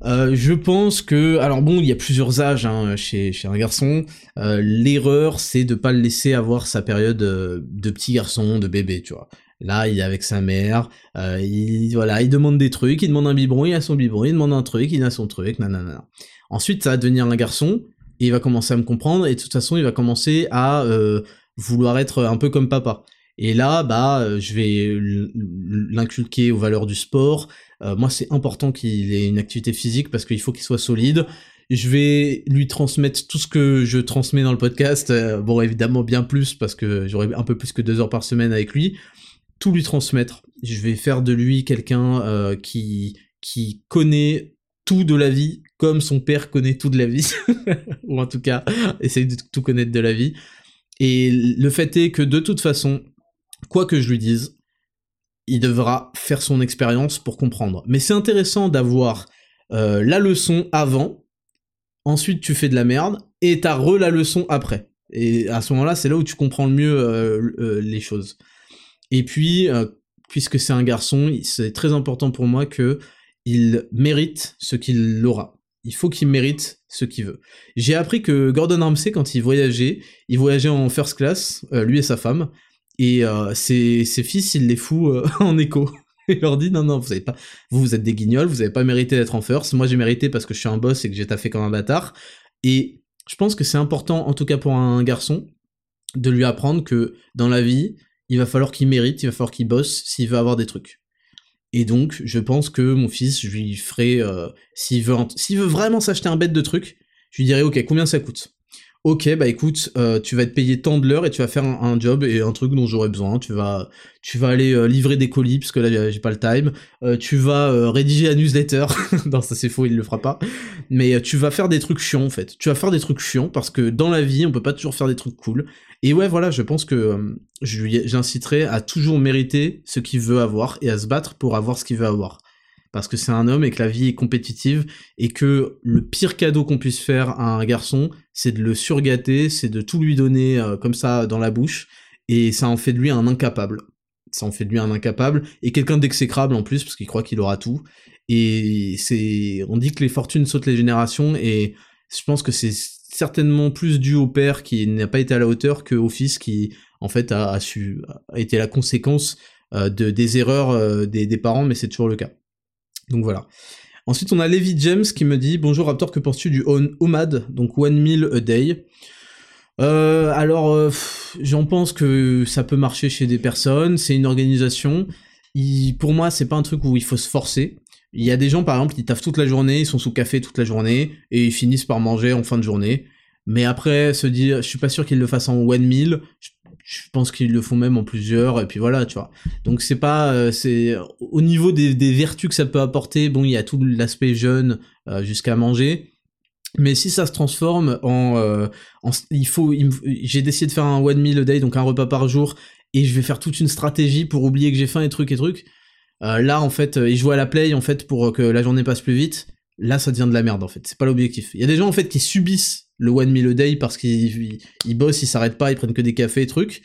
Euh, je pense que, alors bon, il y a plusieurs âges hein, chez, un garçon. Euh, l'erreur, c'est de pas le laisser avoir sa période euh, de petit garçon, de bébé, tu vois. Là, il est avec sa mère, il, voilà, il demande des trucs, il demande un biberon, il a son biberon, il demande un truc, il a son truc, nanana. Ensuite, ça va devenir un garçon, et il va commencer à me comprendre, et de toute façon, il va commencer à vouloir être un peu comme papa. Et là, bah, euh, je vais l'inculquer aux valeurs du sport. Euh, moi, c'est important qu'il ait une activité physique parce qu'il faut qu'il soit solide. Je vais lui transmettre tout ce que je transmets dans le podcast. Euh, bon, évidemment, bien plus parce que j'aurai un peu plus que deux heures par semaine avec lui. Tout lui transmettre. Je vais faire de lui quelqu'un qui qui connaît tout de la vie comme son père connaît tout de la vie, *laughs* ou en tout cas essaye de tout connaître de la vie. Et le fait est que de toute façon, quoi que je lui dise, il devra faire son expérience pour comprendre. Mais c'est intéressant d'avoir euh, la leçon avant, ensuite tu fais de la merde, et t'as re la leçon après. Et à ce moment-là, c'est là où tu comprends le mieux euh, euh, les choses. Et puis, puisque c'est un garçon, c'est très important pour moi que il mérite ce qu'il aura. Il faut qu'il mérite ce qu'il veut. J'ai appris que Gordon Ramsay, quand il voyageait, il voyageait en first class, lui et sa femme, et euh, ses, fils, il les fout euh, *laughs* en écho. Il leur dit non non vous avez pas vous vous êtes des guignols vous avez pas mérité d'être en first. Moi j'ai mérité parce que je suis un boss et que j'ai taffé comme un bâtard. Et je pense que c'est important en tout cas pour un garçon de lui apprendre que dans la vie il va falloir qu'il mérite il va falloir qu'il bosse s'il veut avoir des trucs. Et donc je pense que mon fils je lui ferai euh, s'il s'il veut vraiment s'acheter un bête de trucs je lui dirai ok combien ça coûte? Ok bah écoute euh, tu vas être payé tant de l'heure et tu vas faire un, job et un truc dont j'aurais besoin. Tu vas tu vas aller euh, livrer des colis parce que là j'ai pas le time. Euh, tu vas rédiger la newsletter. *laughs* Non ça c'est faux il le fera pas. Mais tu vas faire des trucs chiants en fait. Tu vas faire des trucs chiants parce que dans la vie on peut pas toujours faire des trucs cool. Et ouais voilà je pense que j'inciterai à toujours mériter ce qu'il veut avoir et à se battre pour avoir ce qu'il veut avoir parce que c'est un homme et que la vie est compétitive et que le pire cadeau qu'on puisse faire à un garçon, c'est de le surgâter, c'est de tout lui donner euh, comme ça dans la bouche et ça en fait de lui un incapable. Ça en fait de lui un incapable et quelqu'un d'exécrable en plus parce qu'il croit qu'il aura tout. Et c'est, on dit que les fortunes sautent les générations et je pense que c'est certainement plus dû au père qui n'a pas été à la hauteur que au fils qui en fait a, su a été la conséquence euh, de des erreurs euh, des, des parents mais c'est toujours le cas. Donc voilà. Ensuite, on a Levi James qui me dit Bonjour Raptor, que penses-tu du OMAD, donc One Meal a Day? Euh, Alors, euh, j'en pense que ça peut marcher chez des personnes, c'est une organisation. pour moi, c'est pas un truc où il faut se forcer. Il y a des gens, par exemple, qui taffent toute la journée, ils sont sous café toute la journée, et ils finissent par manger en fin de journée. Mais après, se dire, je suis pas sûr qu'ils le fassent en one meal, pense qu'ils le font même en plusieurs et puis voilà tu vois. Donc c'est pas euh, c'est au niveau des, vertus que ça peut apporter bon il y a tout l'aspect jeune euh, jusqu'à manger. Mais si ça se transforme en, euh, il faut j'ai décidé de faire un one meal a day donc un repas par jour et je vais faire toute une stratégie pour oublier que j'ai faim et trucs et trucs. Là en fait et je joue à la play en fait pour que la journée passe plus vite. Là ça devient de la merde en fait. C'est pas l'objectif. Il y a des gens en fait qui subissent le one meal a day parce qu'ils bossent, ils s'arrêtent pas, ils prennent que des cafés et trucs.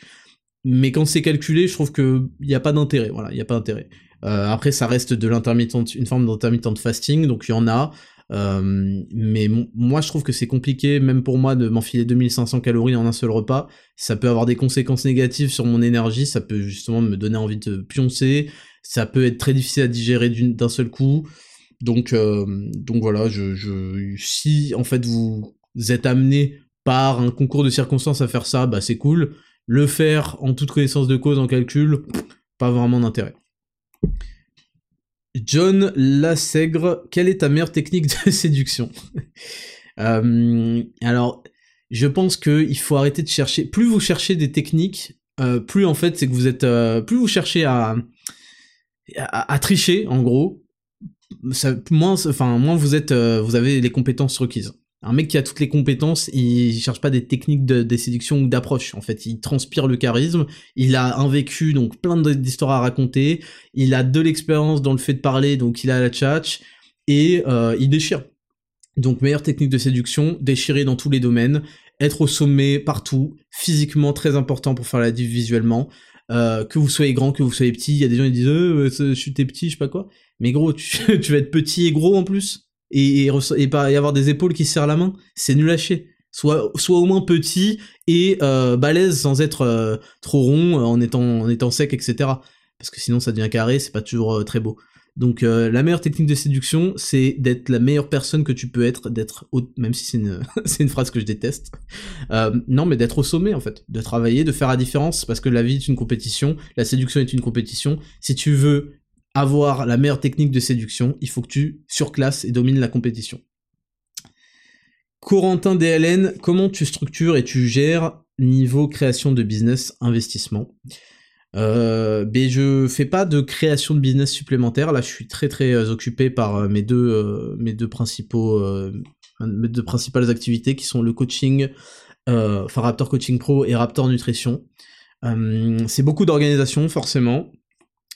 Mais quand c'est calculé, je trouve que il y a pas d'intérêt. Voilà, il a pas d'intérêt. Euh, après, ça reste de l'intermittente, une forme d'intermittent fasting, donc il y en a. Euh, mais moi, je trouve que c'est compliqué, même pour moi, de m'enfiler 2500 calories en un seul repas. Ça peut avoir des conséquences négatives sur mon énergie. Ça peut justement me donner envie de pioncer. Ça peut être très difficile à digérer d'un seul coup. Donc, euh, donc voilà, je, si en fait vous vous êtes amené par un concours de circonstances à faire ça, bah c'est cool. Le faire en toute connaissance de cause, en calcul, pas vraiment d'intérêt. John Lassègre, quelle est ta meilleure technique de *laughs* séduction? Euh, Alors, je pense qu'il faut arrêter de chercher. Plus vous cherchez des techniques, euh, plus en fait c'est que vous êtes, euh, plus vous cherchez à, à, tricher, en gros, moins, enfin moins vous êtes, vous avez les compétences requises. Un mec qui a toutes les compétences, il cherche pas des techniques de, séduction ou d'approche. En fait, il transpire le charisme. Il a un vécu, donc plein d'histoires à raconter. Il a de l'expérience dans le fait de parler, donc il a la tchatch. Et euh, il déchire. Donc meilleure technique de séduction, déchirer dans tous les domaines, être au sommet partout, physiquement très important pour faire la div visuellement. Euh, que vous soyez grand, que vous soyez petit, il y a des gens qui disent euh, je suis petit, je sais pas quoi. Mais gros, tu, *laughs* tu vas être petit et gros en plus et, et, avoir des épaules qui se serrent la main, c'est nul à chier. Soit, soit au moins petit et euh, balèze sans être euh, trop rond, euh, en étant, en étant sec, etc. Parce que sinon ça devient carré, c'est pas toujours très beau. Donc la meilleure technique de séduction, c'est d'être la meilleure personne que tu peux être, d'être même si c'est une, *laughs* une phrase que je déteste. non, mais d'être au sommet en fait, de travailler, de faire la différence, parce que la vie est une compétition, la séduction est une compétition. Si tu veux avoir la meilleure technique de séduction, il faut que tu surclasses et domines la compétition. Corentin DLN, comment tu structures et tu gères niveau création de business, investissement? Euh, ben je fais pas de création de business supplémentaire. Là, je suis très très euh, occupé par euh, mes deux euh, mes deux principaux mes deux principales activités qui sont le coaching, enfin Raptor Coaching Pro et Raptor Nutrition. c'est beaucoup d'organisation forcément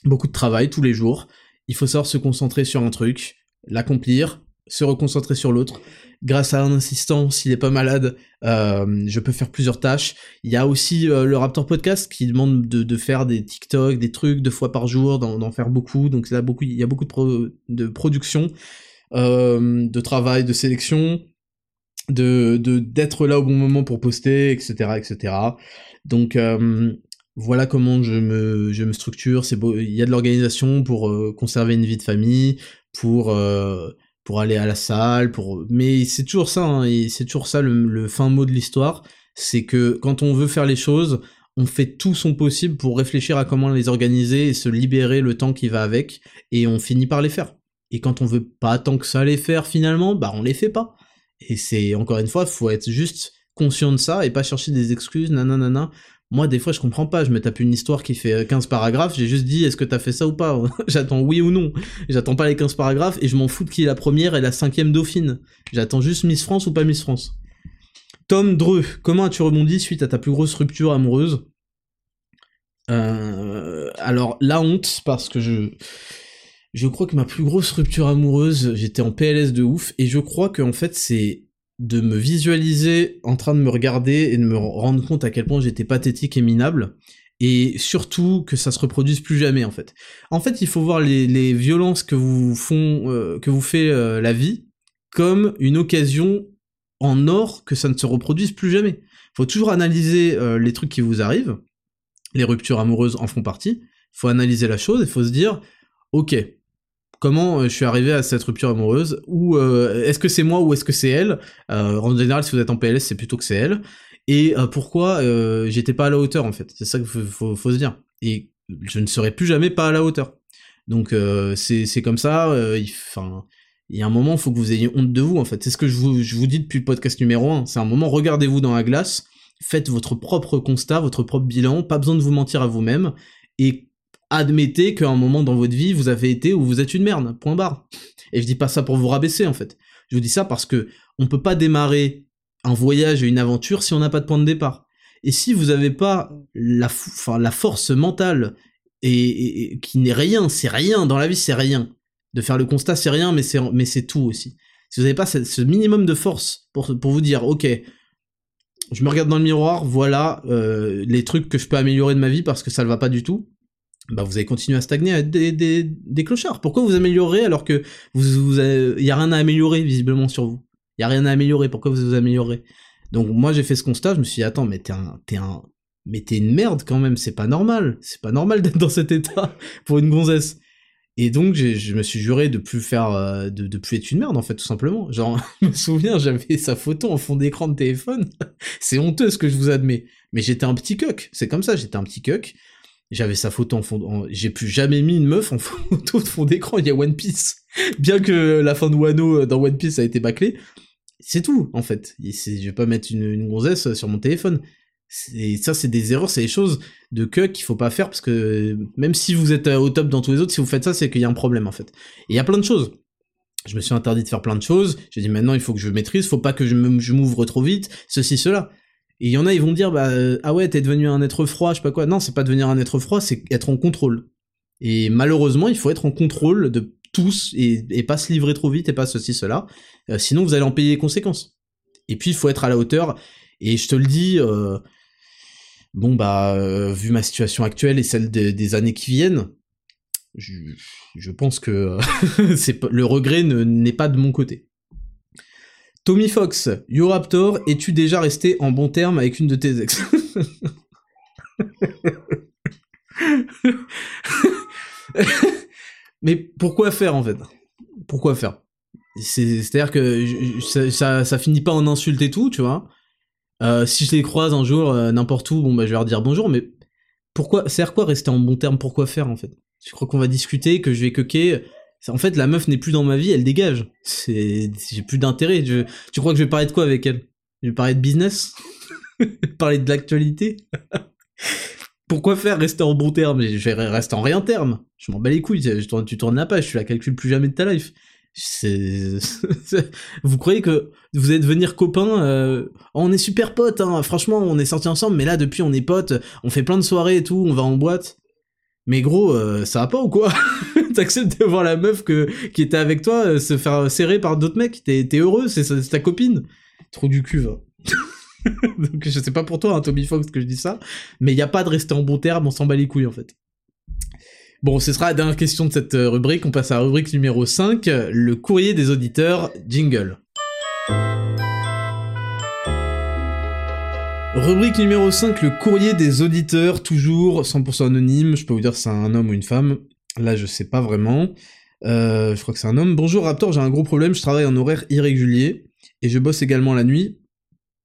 beaucoup de travail tous les jours. Il faut savoir se concentrer sur un truc, l'accomplir, se reconcentrer sur l'autre. Grâce à un assistant, s'il est pas malade, euh, je peux faire plusieurs tâches. Il y a aussi euh, le Raptor Podcast qui demande de, faire des TikTok, des trucs deux fois par jour, d'en faire beaucoup. Donc il y a beaucoup de, de production, euh, de travail, de sélection, de d'être là au bon moment pour poster, etc., etc. Donc voilà comment je me, je me structure. C'est beau, il y a de l'organisation pour euh, conserver une vie de famille, pour euh, pour aller à la salle, pour. Mais c'est toujours ça, hein, et c'est toujours ça le, fin mot de l'histoire, c'est que quand on veut faire les choses, on fait tout son possible pour réfléchir à comment les organiser et se libérer le temps qui va avec, et on finit par les faire. Et quand on veut pas tant que ça les faire finalement, bah on les fait pas. Et c'est encore une fois, faut être juste conscient de ça et pas chercher des excuses, nanana. Moi, des fois, je comprends pas. Je me tape une histoire qui fait 15 paragraphes. J'ai juste dit, est-ce que t'as fait ça ou pas? *laughs* J'attends oui ou non. J'attends pas les 15 paragraphes et je m'en fous de qui est la première et la cinquième dauphine. J'attends juste Miss France ou pas Miss France? Tom Dreux, comment as-tu rebondi suite à ta plus grosse rupture amoureuse? Euh, Alors, la honte, parce que je... je crois que ma plus grosse rupture amoureuse, j'étais en PLS de ouf, et je crois que en fait c'est de me visualiser en train de me regarder et de me rendre compte à quel point j'étais pathétique et minable, et surtout que ça se reproduise plus jamais en fait. En fait, il faut voir les, violences que vous font, euh, que vous fait euh, la vie comme une occasion en or que ça ne se reproduise plus jamais. Faut toujours analyser euh, les trucs qui vous arrivent. Les ruptures amoureuses en font partie. Faut analyser la chose et faut se dire, ok, comment euh, je suis arrivé à cette rupture amoureuse ou euh, est-ce que c'est moi ou est-ce que c'est elle? Euh, En général, si vous êtes en PLS, c'est plutôt que c'est elle. Et pourquoi j'étais pas à la hauteur en fait? C'est ça qu'il faut, se dire. Et je ne serai plus jamais pas à la hauteur. Donc c'est comme ça. Enfin, il y a un moment, il faut que vous ayez honte de vous en fait. C'est ce que je vous, je vous dis depuis le podcast numéro 1. C'est un moment, regardez-vous dans la glace, faites votre propre constat, votre propre bilan. Pas besoin de vous mentir à vous-même et admettez qu'à un moment dans votre vie, vous avez été ou vous êtes une merde, point barre. Et je dis pas ça pour vous rabaisser, en fait. Je vous dis ça parce que on peut pas démarrer un voyage et une aventure si on n'a pas de point de départ. Et si vous n'avez pas la, force mentale qui n'est rien, c'est rien dans la vie, c'est rien. De faire le constat, c'est rien, mais c'est tout aussi. Si vous n'avez pas ce, minimum de force pour, pour vous dire, ok, je me regarde dans le miroir, voilà euh, les trucs que je peux améliorer de ma vie parce que ça ne va pas du tout bah vous allez continuer à stagner à des, des, clochards. Pourquoi vous améliorez alors que vous, y a rien à améliorer visiblement sur vous? Il y a rien à améliorer. Pourquoi vous vous améliorez? Donc moi j'ai fait ce constat. Je me suis dit attends mais t'es un un mais t'es une merde quand même. C'est pas normal. C'est pas normal d'être dans cet état *laughs* pour une gonzesse. Et donc je me suis juré de plus faire euh, de plus être une merde en fait tout simplement. Genre *laughs* je me souviens j'avais sa photo en fond d'écran de téléphone. *laughs* c'est honteux ce que je vous admets. Mais j'étais un petit coq. C'est comme ça. J'étais un petit coq j'avais sa photo en fond. J'ai plus jamais mis une meuf en *laughs* photo de fond d'écran. Il y a One Piece. Bien que la fin de Wano euh, dans One Piece a été bâclée, c'est tout en fait. Je vais pas mettre une, une gonzesse sur mon téléphone. Et ça, c'est des erreurs, c'est des choses de que qu'il faut pas faire parce que même si vous êtes euh, au top dans tous les autres, si vous faites ça, c'est qu'il y a un problème en fait. Et il y a plein de choses. Je me suis interdit de faire plein de choses. J'ai dit maintenant, il faut que je maîtrise, faut pas que je m'ouvre trop vite, ceci, cela. Et il y en a, ils vont dire, bah, euh, ah ouais, t'es devenu un être froid, je sais pas quoi. Non, c'est pas devenir un être froid, c'est être en contrôle. Et malheureusement, il faut être en contrôle de tous et, pas se livrer trop vite et pas ceci, cela. Euh, sinon, vous allez en payer les conséquences. Et puis, il faut être à la hauteur. Et je te le dis, euh, bon, bah, vu ma situation actuelle et celle des années qui viennent, je, pense que *laughs* le regret n'est pas de mon côté. Tommy Fox, Raptor, es-tu déjà resté en bon terme avec une de tes ex? *laughs* Mais pourquoi faire en fait? Pourquoi faire? C'est-à-dire que ça, ça, finit pas en insulte et tout, tu vois? Euh, si je les croise un jour euh, n'importe où, bon bah je vais leur dire bonjour, mais pourquoi sert quoi rester en bon terme? Pourquoi faire en fait? Je crois qu'on va discuter, que je vais coquer en fait, la meuf n'est plus dans ma vie, elle dégage. J'ai plus d'intérêt. Tu crois que je vais parler de quoi avec elle? Je vais parler de business? *laughs* Parler de l'actualité? Pourquoi faire rester en bon terme? Je vais rester en rien terme. Je m'en bats les couilles. tu tournes la page, tu la calcules plus jamais de ta life. *laughs* Vous croyez que vous allez devenir copains euh, On est super potes, hein. franchement, on est sortis ensemble, mais là, depuis, on est potes, on fait plein de soirées et tout, on va en boîte. Mais gros, euh, ça va pas ou quoi? *laughs* *laughs* T'acceptes de voir la meuf que, qui était avec toi euh, se faire serrer par d'autres mecs T'es heureux, c'est ta copine Trop du cul. *laughs* Donc je sais pas pour toi, hein, Toby Fox, que je dis ça, mais il y a pas de rester en bon terme, on s'en bat les couilles en fait. Bon, ce sera la dernière question de cette euh, rubrique, on passe à la rubrique numéro 5, le courrier des auditeurs, jingle. Rubrique numéro 5, le courrier des auditeurs, toujours 100% anonyme, je peux vous dire si c'est un homme ou une femme, là je sais pas vraiment, euh, je crois que c'est un homme. Bonjour Raptor, j'ai un gros problème, je travaille en horaire irrégulier, et je bosse également la nuit,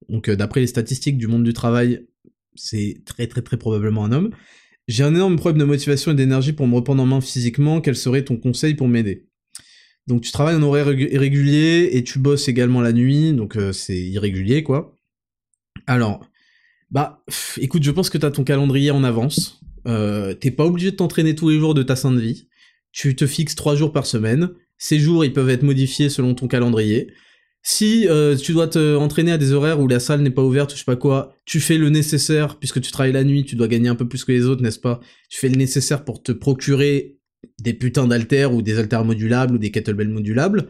donc euh, d'après les statistiques du monde du travail, c'est très très très probablement un homme. J'ai un énorme problème de motivation et d'énergie pour me reprendre en main physiquement, quel serait ton conseil pour m'aider? Donc tu travailles en horaire irrégulier, et tu bosses également la nuit, donc euh, c'est irrégulier quoi. Alors, bah, écoute, je pense que t'as ton calendrier en avance. Euh, t'es pas obligé de t'entraîner tous les jours de ta sainte vie. Tu te fixes trois jours par semaine. Ces jours, ils peuvent être modifiés selon ton calendrier. Si euh, tu dois te entraîner à des horaires où la salle n'est pas ouverte, je sais pas quoi, tu fais le nécessaire, puisque tu travailles la nuit, tu dois gagner un peu plus que les autres, n'est-ce pas? Tu fais le nécessaire pour te procurer des putains d'haltères ou des haltères modulables ou des kettlebells modulables,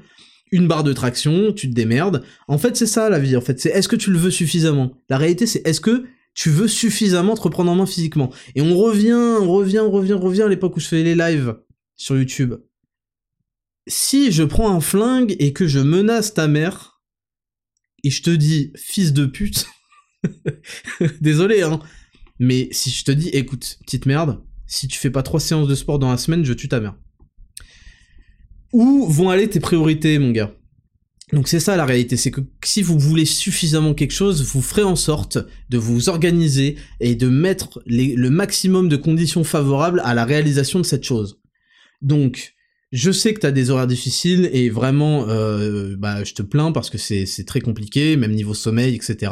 une barre de traction, tu te démerdes. En fait, c'est ça la vie. En fait, c'est est-ce que tu le veux suffisamment? La réalité, c'est est-ce que tu veux suffisamment te reprendre en main physiquement Et on revient, on revient, on revient, on revient à l'époque où je faisais les lives sur YouTube. Si je prends un flingue et que je menace ta mère, et je te dis fils de pute, *laughs* désolé, hein, mais si je te dis écoute, petite merde, si tu fais pas trois séances de sport dans la semaine, je tue ta mère. Où vont aller tes priorités, mon gars? Donc c'est ça la réalité, c'est que si vous voulez suffisamment quelque chose, vous ferez en sorte de vous organiser et de mettre le maximum de conditions favorables à la réalisation de cette chose. Donc, je sais que t'as des horaires difficiles et vraiment, euh, bah, je te plains parce que c'est très compliqué, même niveau sommeil, etc.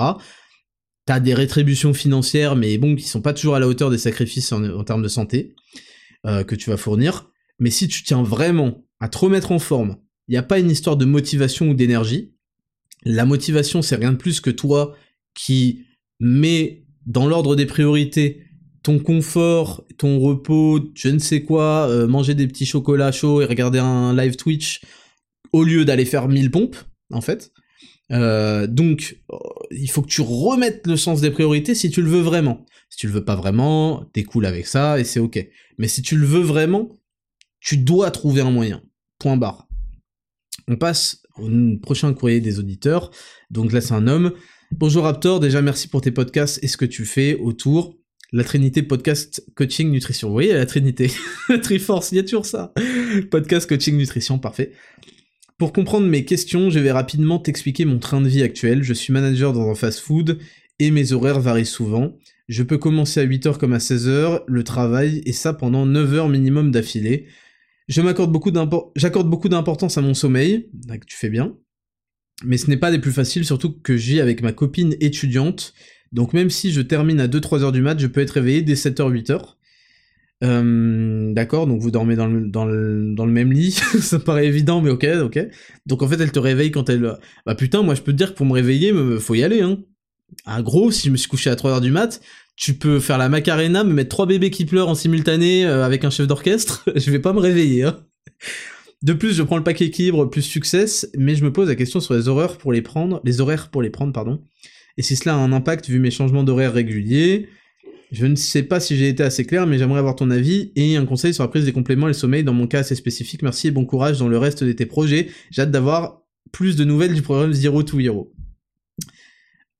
T'as des rétributions financières, mais bon, qui sont pas toujours à la hauteur des sacrifices en, termes de santé euh, que tu vas fournir. Mais si tu tiens vraiment à te remettre en forme, il n'y a pas une histoire de motivation ou d'énergie. La motivation, c'est rien de plus que toi qui mets dans l'ordre des priorités ton confort, ton repos, je ne sais quoi, euh, manger des petits chocolats chauds et regarder un live Twitch au lieu d'aller faire 1000 pompes, en fait. Euh, donc, euh, il faut que tu remettes le sens des priorités si tu le veux vraiment. Si tu le veux pas vraiment, t'es cool avec ça et c'est ok. Mais si tu le veux vraiment, tu dois trouver un moyen. Point barre. On passe au prochain courrier des auditeurs. Donc là, c'est un homme. Bonjour Raptor, déjà merci pour tes podcasts et ce que tu fais autour. La Trinité Podcast Coaching Nutrition. Vous voyez la Trinité *laughs* Triforce, il y a toujours ça. Podcast Coaching Nutrition, parfait. Pour comprendre mes questions, je vais rapidement t'expliquer mon train de vie actuel. Je suis manager dans un fast-food et mes horaires varient souvent. Je peux commencer à 8h comme à 16h le travail et ça pendant 9 heures minimum d'affilée. J'accorde beaucoup d'importance à mon sommeil, tu fais bien. Mais ce n'est pas des plus faciles, surtout que j'ai avec ma copine étudiante donc même si je termine à 2-3 heures du mat, je peux être réveillé dès 7h, 8h. Euh, d'accord, donc vous dormez dans le, même lit, *laughs* ça paraît évident, mais ok, ok. Donc en fait, elle te réveille quand elle... Bah putain, moi je peux te dire que pour me réveiller, faut y aller, hein. Ah gros, si je me suis couché à 3h du mat, tu peux faire la macarena, me mettre trois bébés qui pleurent en simultané euh, avec un chef d'orchestre, *laughs* je vais pas me réveiller, hein. De plus, je prends le pack équilibre plus succès, mais je me pose la question sur les horaires pour les prendre, les horaires pour les prendre, pardon et si cela a un impact vu mes changements d'horaire réguliers. Je ne sais pas si j'ai été assez clair, mais j'aimerais avoir ton avis et un conseil sur la prise des compléments et le sommeil dans mon cas assez spécifique. Merci et bon courage dans le reste de tes projets. J'ai hâte d'avoir plus de nouvelles du programme Zero to Hero.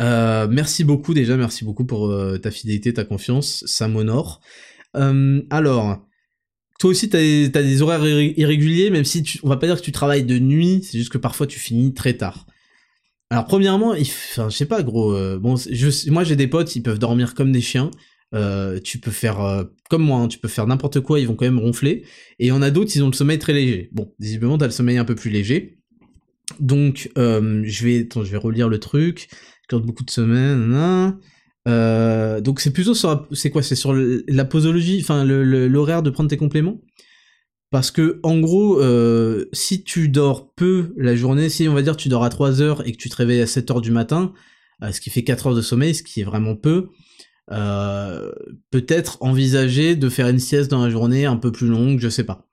Euh, merci beaucoup déjà, merci beaucoup pour euh, ta fidélité, ta confiance, ça m'honore. Euh, alors, toi aussi t'as as des horaires irréguliers, même si tu, on va pas dire que tu travailles de nuit, c'est juste que parfois tu finis très tard. Alors premièrement, enfin je sais pas gros. Bon, moi j'ai des potes, ils peuvent dormir comme des chiens. Tu peux faire comme moi, hein, tu peux faire n'importe quoi, ils vont quand même ronfler. Et il en a d'autres, ils ont le sommeil très léger. Bon, visiblement t'as le sommeil un peu plus léger. Donc je vais, je vais relire le truc. Quand beaucoup de semaines. donc c'est plutôt sur, c'est quoi? C'est sur la posologie, enfin l'horaire de prendre tes compléments? Parce que, en gros, euh, si tu dors peu la journée, si on va dire tu dors à 3 heures et que tu te réveilles à 7 heures du matin, euh, ce qui fait 4 heures de sommeil, ce qui est vraiment peu, euh, peut-être envisager de faire une sieste dans la journée un peu plus longue, je sais pas.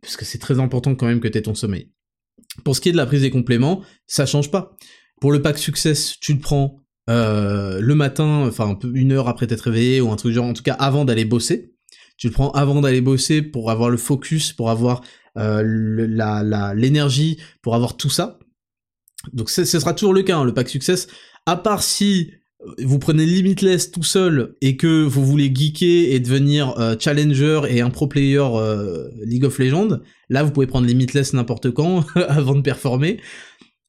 Parce que c'est très important quand même que tu aies ton sommeil. Pour ce qui est de la prise des compléments, ça change pas. Pour le pack Success, tu le prends le matin, enfin une heure après t'être réveillé, ou un truc genre, en tout cas avant d'aller bosser tu le prends avant d'aller bosser pour avoir le focus, pour avoir euh, l'énergie, pour avoir tout ça. Donc ce sera toujours le cas, hein, le pack success. À part si vous prenez Limitless tout seul et que vous voulez geeker et devenir euh, challenger et un pro player euh, League of Legends, là vous pouvez prendre Limitless n'importe quand *laughs* avant de performer.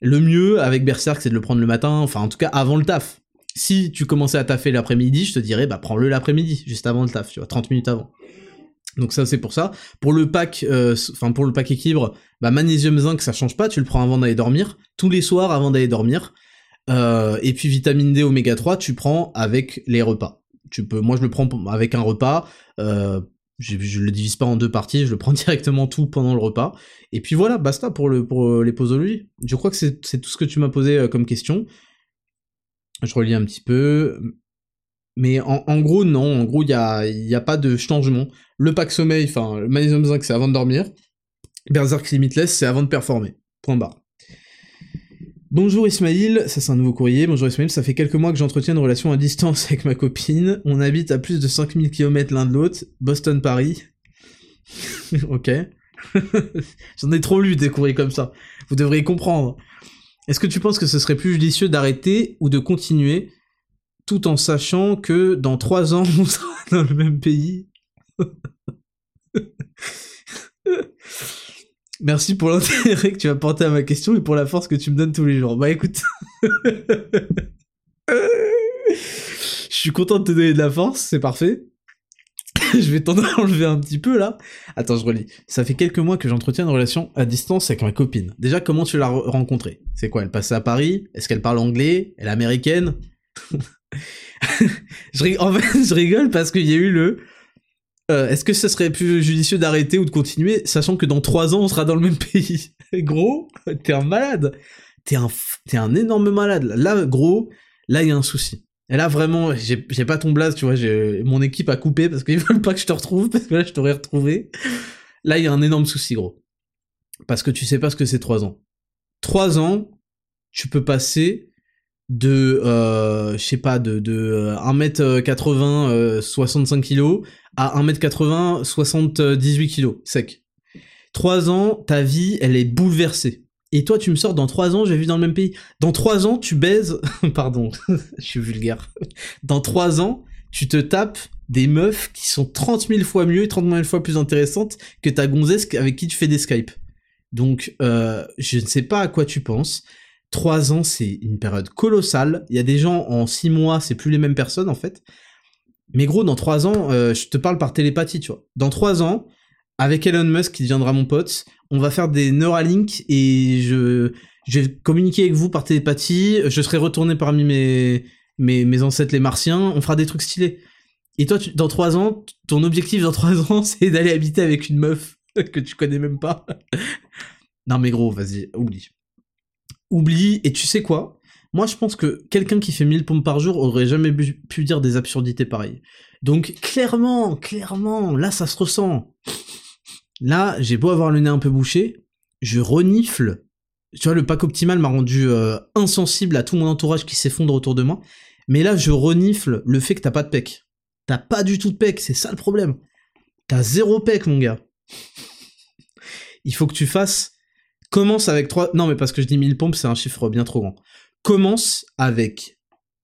Le mieux avec Berserk c'est de le prendre le matin, enfin en tout cas avant le taf. Si tu commençais à taffer l'après-midi, je te dirais, bah prends-le l'après-midi, juste avant le taf, tu vois, 30 minutes avant. Donc ça c'est pour ça. Pour le pack, euh, enfin pour le pack équilibre, bah magnésium zinc ça change pas, tu le prends avant d'aller dormir, tous les soirs avant d'aller dormir. Euh, et puis vitamine D oméga 3 tu prends avec les repas. Tu peux, moi je le prends avec un repas. Euh, je, je, le divise pas en deux parties, je le prends *laughs* directement tout pendant le repas. Et puis voilà, basta pour le pour les posologies. Je crois que c'est tout ce que tu m'as posé comme question. Je relis un petit peu. Mais en, gros, non. En gros, il n'y a, y a pas de changement. Le pack sommeil, enfin, le magnésium zinc, c'est avant de dormir. Berserk Limitless, c'est avant de performer. Point barre. Bonjour Ismail, ça c'est un nouveau courrier. Bonjour Ismail, ça fait quelques mois que j'entretiens une relation à distance avec ma copine. On habite à plus de 5000 km l'un de l'autre. Boston-Paris. *laughs* ok. *laughs* J'en ai trop lu des courriers comme ça. Vous devriez comprendre. Est-ce que tu penses que ce serait plus judicieux d'arrêter ou de continuer tout en sachant que dans trois ans *laughs* on sera dans le même pays? Merci pour l'intérêt que tu as porté à ma question et pour la force que tu me donnes tous les jours. Bah écoute. *laughs* Je suis content de te donner de la force, c'est parfait. *laughs* je vais t'en *laughs* enlever un petit peu là. Attends, je relis. Ça fait quelques mois que j'entretiens une relation à distance avec ma copine. Déjà, comment tu l'as rencontrée? C'est quoi? Elle passait à Paris? Est-ce qu'elle parle anglais? Elle est américaine? En fait, je rigole parce qu'il y a eu le... Euh, est-ce que ça serait plus judicieux d'arrêter ou de continuer, sachant que dans trois ans, on sera dans le même *laughs* pays? Gros, t'es un malade T'es un, un énorme malade. Là, gros, là, il y a un souci. Et là, vraiment, j'ai pas ton blaze, tu vois, mon équipe a coupé parce qu'ils *laughs* veulent pas que je te retrouve, parce que là, je t'aurais retrouvé. Là, il y a un énorme souci, gros. Parce que tu sais pas ce que c'est 3 ans. 3 ans, tu peux passer de, euh, je sais pas, de, de 1m80, euh, 65 kg à 1m80, 78 kg, sec. 3 ans, ta vie, elle est bouleversée. Et toi, tu me sors dans trois ans, j'ai vu dans le même pays. Dans trois ans, tu baises. *laughs* Pardon, *laughs* je suis vulgaire. Dans trois ans, tu te tapes des meufs qui sont 30 000 fois mieux et 30 000 fois plus intéressantes que ta gonzesse avec qui tu fais des Skype. Donc, euh, je ne sais pas à quoi tu penses. Trois ans, c'est une période colossale. Il y a des gens en six mois, c'est plus les mêmes personnes en fait. Mais gros, dans trois ans, euh, je te parle par télépathie, tu vois. Dans trois ans, avec Elon Musk qui deviendra mon pote, on va faire des Neuralink et je, vais communiquer avec vous par télépathie, je serai retourné parmi mes, mes ancêtres les martiens, on fera des trucs stylés. Et toi, dans trois ans, ton objectif dans trois ans, *laughs* c'est d'aller habiter avec une meuf *laughs* que tu connais même pas. non mais gros, vas-y, oublie. Oublie, et tu sais quoi? Moi je pense que quelqu'un qui fait 1000 pompes par jour aurait jamais pu dire des absurdités pareilles. Donc clairement, clairement, là ça se ressent. Là, j'ai beau avoir le nez un peu bouché, je renifle. Tu vois, le pack optimal m'a rendu euh, insensible à tout mon entourage qui s'effondre autour de moi. Mais là, je renifle le fait que t'as pas de pec. T'as pas du tout de pec, c'est ça le problème. T'as zéro pec, mon gars. Il faut que tu fasses. Commence avec 3. Non, mais parce que je dis 1000 pompes, c'est un chiffre bien trop grand. Commence avec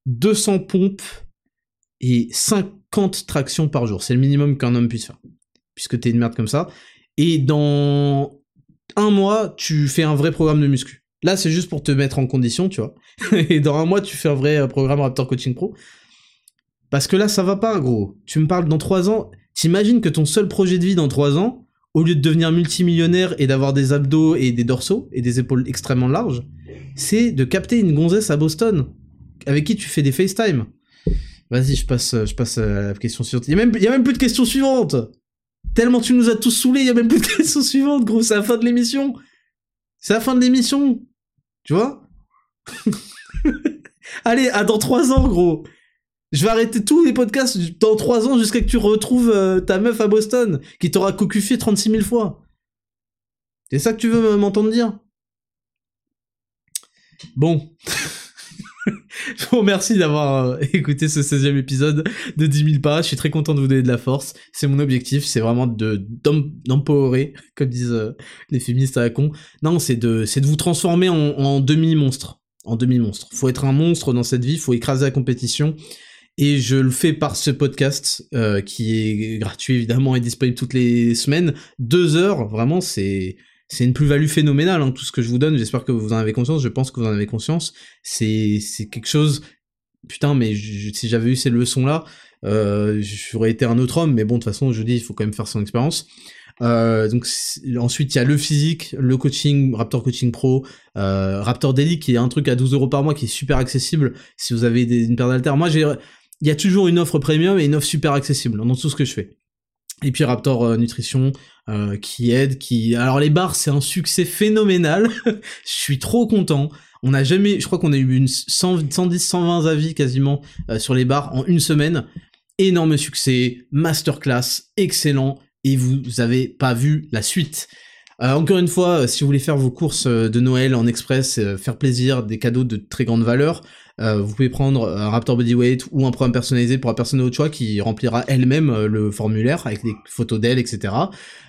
200 pompes et 50 tractions par jour. C'est le minimum qu'un homme puisse faire. Puisque t'es une merde comme ça et dans un mois, tu fais un vrai programme de muscu. Là, c'est juste pour te mettre en condition, tu vois. *laughs* et dans un mois, tu fais un vrai euh, programme Raptor Coaching Pro. Parce que là, ça va pas, gros. Tu me parles dans trois ans. T'imagines que ton seul projet de vie dans trois ans, au lieu de devenir multimillionnaire et d'avoir des abdos et des dorsaux et des épaules extrêmement larges, c'est de capter une gonzesse à Boston avec qui tu fais des FaceTime. Vas-y, je passe, je passe à la question suivante. Il y a même, a même plus de questions suivantes. Tellement tu nous as tous saoulés, il y a même plus de *laughs* questions suivantes, gros, c'est la fin de l'émission. C'est la fin de l'émission. Tu vois? *laughs* Allez, à dans trois ans, gros. Je vais arrêter tous les podcasts dans trois ans jusqu'à que tu retrouves euh, ta meuf à Boston, qui t'aura cocufié 36 000 fois. C'est ça que tu veux m'entendre dire? Bon. *laughs* je vous remercie d'avoir euh, écouté ce 16e épisode de 10 000 pas. Je suis très content de vous donner de la force. C'est mon objectif, c'est vraiment de comme disent euh, les féministes à la con. Non, c'est de, de vous transformer en, demi-monstre. En demi-monstre. Faut être un monstre dans cette vie, faut écraser la compétition. Et je le fais par ce podcast, euh, qui est gratuit évidemment et disponible toutes les semaines. Deux heures, vraiment, c'est c'est une plus-value phénoménale, hein, tout ce que je vous donne, j'espère que vous en avez conscience, je pense que vous en avez conscience, c'est quelque chose, putain, mais si j'avais eu ces leçons-là, euh, j'aurais été un autre homme, mais bon, de toute façon, je dis, il faut quand même faire son expérience. Euh, donc ensuite il y a le physique, le coaching, Raptor Coaching Pro, Raptor Daily qui est un truc à 12 euros par mois qui est super accessible si vous avez une paire d'haltères. Moi j'ai, il y a toujours une offre premium et une offre super accessible dans tout ce que je fais. Et puis Raptor euh, Nutrition euh, qui aide, qui... Alors les bars, c'est un succès phénoménal. *laughs* Je suis trop content. On n'a jamais, je crois qu'on a eu une 100, 110, 120 avis quasiment euh, sur les bars en une semaine. Énorme succès, masterclass, excellent, et vous avez pas vu la suite. Encore une fois, si vous voulez faire vos courses de Noël en express, faire plaisir, des cadeaux de très grande valeur, vous pouvez prendre un Raptor Bodyweight ou un programme personnalisé pour la personne de votre choix qui remplira elle-même euh, le formulaire avec des photos d'elle, etc.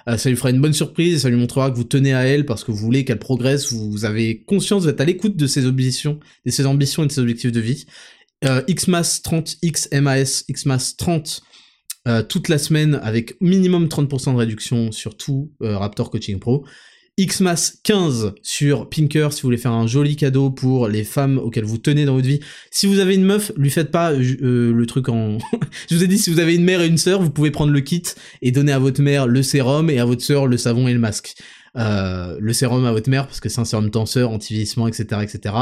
Euh, ça lui fera une bonne surprise et ça lui montrera que vous tenez à elle parce que vous voulez qu'elle progresse, vous avez conscience, vous êtes à l'écoute de ses ambitions, de ses ambitions et de ses objectifs de vie. XMAS 30, XMAS, XMAS 30 toute la semaine avec minimum 30% de réduction sur tout Raptor Coaching Pro. Xmas 15 sur Pinker si vous voulez faire un joli cadeau pour les femmes auxquelles vous tenez dans votre vie. Si vous avez une meuf, lui faites pas euh, le truc en... *laughs* je vous ai dit, si vous avez une mère et une sœur, vous pouvez prendre le kit et donner à votre mère le sérum et à votre sœur le savon et le masque. Euh, le sérum à votre mère parce que c'est un sérum tenseur, anti-vieillissement, etc., etc.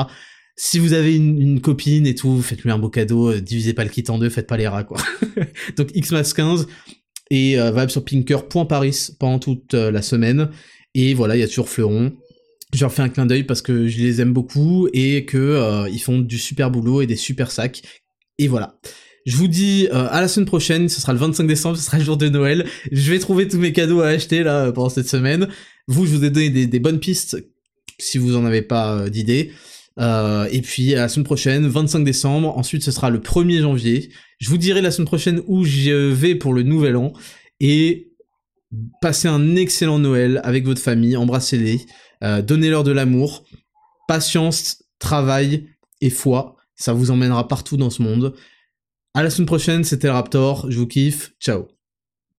Si vous avez une, copine et tout, faites-lui un beau cadeau, euh, divisez pas le kit en deux, faites pas les rats, quoi. *laughs* Donc Xmas 15 et va sur pinker.paris pendant toute la semaine. Et voilà, il y a toujours Fleuron. Je leur fais un clin d'œil parce que je les aime beaucoup et que euh, ils font du super boulot et des super sacs. Et voilà. Je vous dis euh, à la semaine prochaine, ce sera le 25 décembre, ce sera le jour de Noël. Je vais trouver tous mes cadeaux à acheter là pendant cette semaine. Vous, je vous ai donné des, bonnes pistes si vous en avez pas euh, d'idées. et puis à la semaine prochaine, 25 décembre. Ensuite, ce sera le 1er janvier. Je vous dirai la semaine prochaine où je vais pour le nouvel an. Et Passez un excellent Noël avec votre famille, embrassez-les, euh, donnez-leur de l'amour, patience, travail et foi, ça vous emmènera partout dans ce monde. À la semaine prochaine, c'était Raptor, je vous kiffe, ciao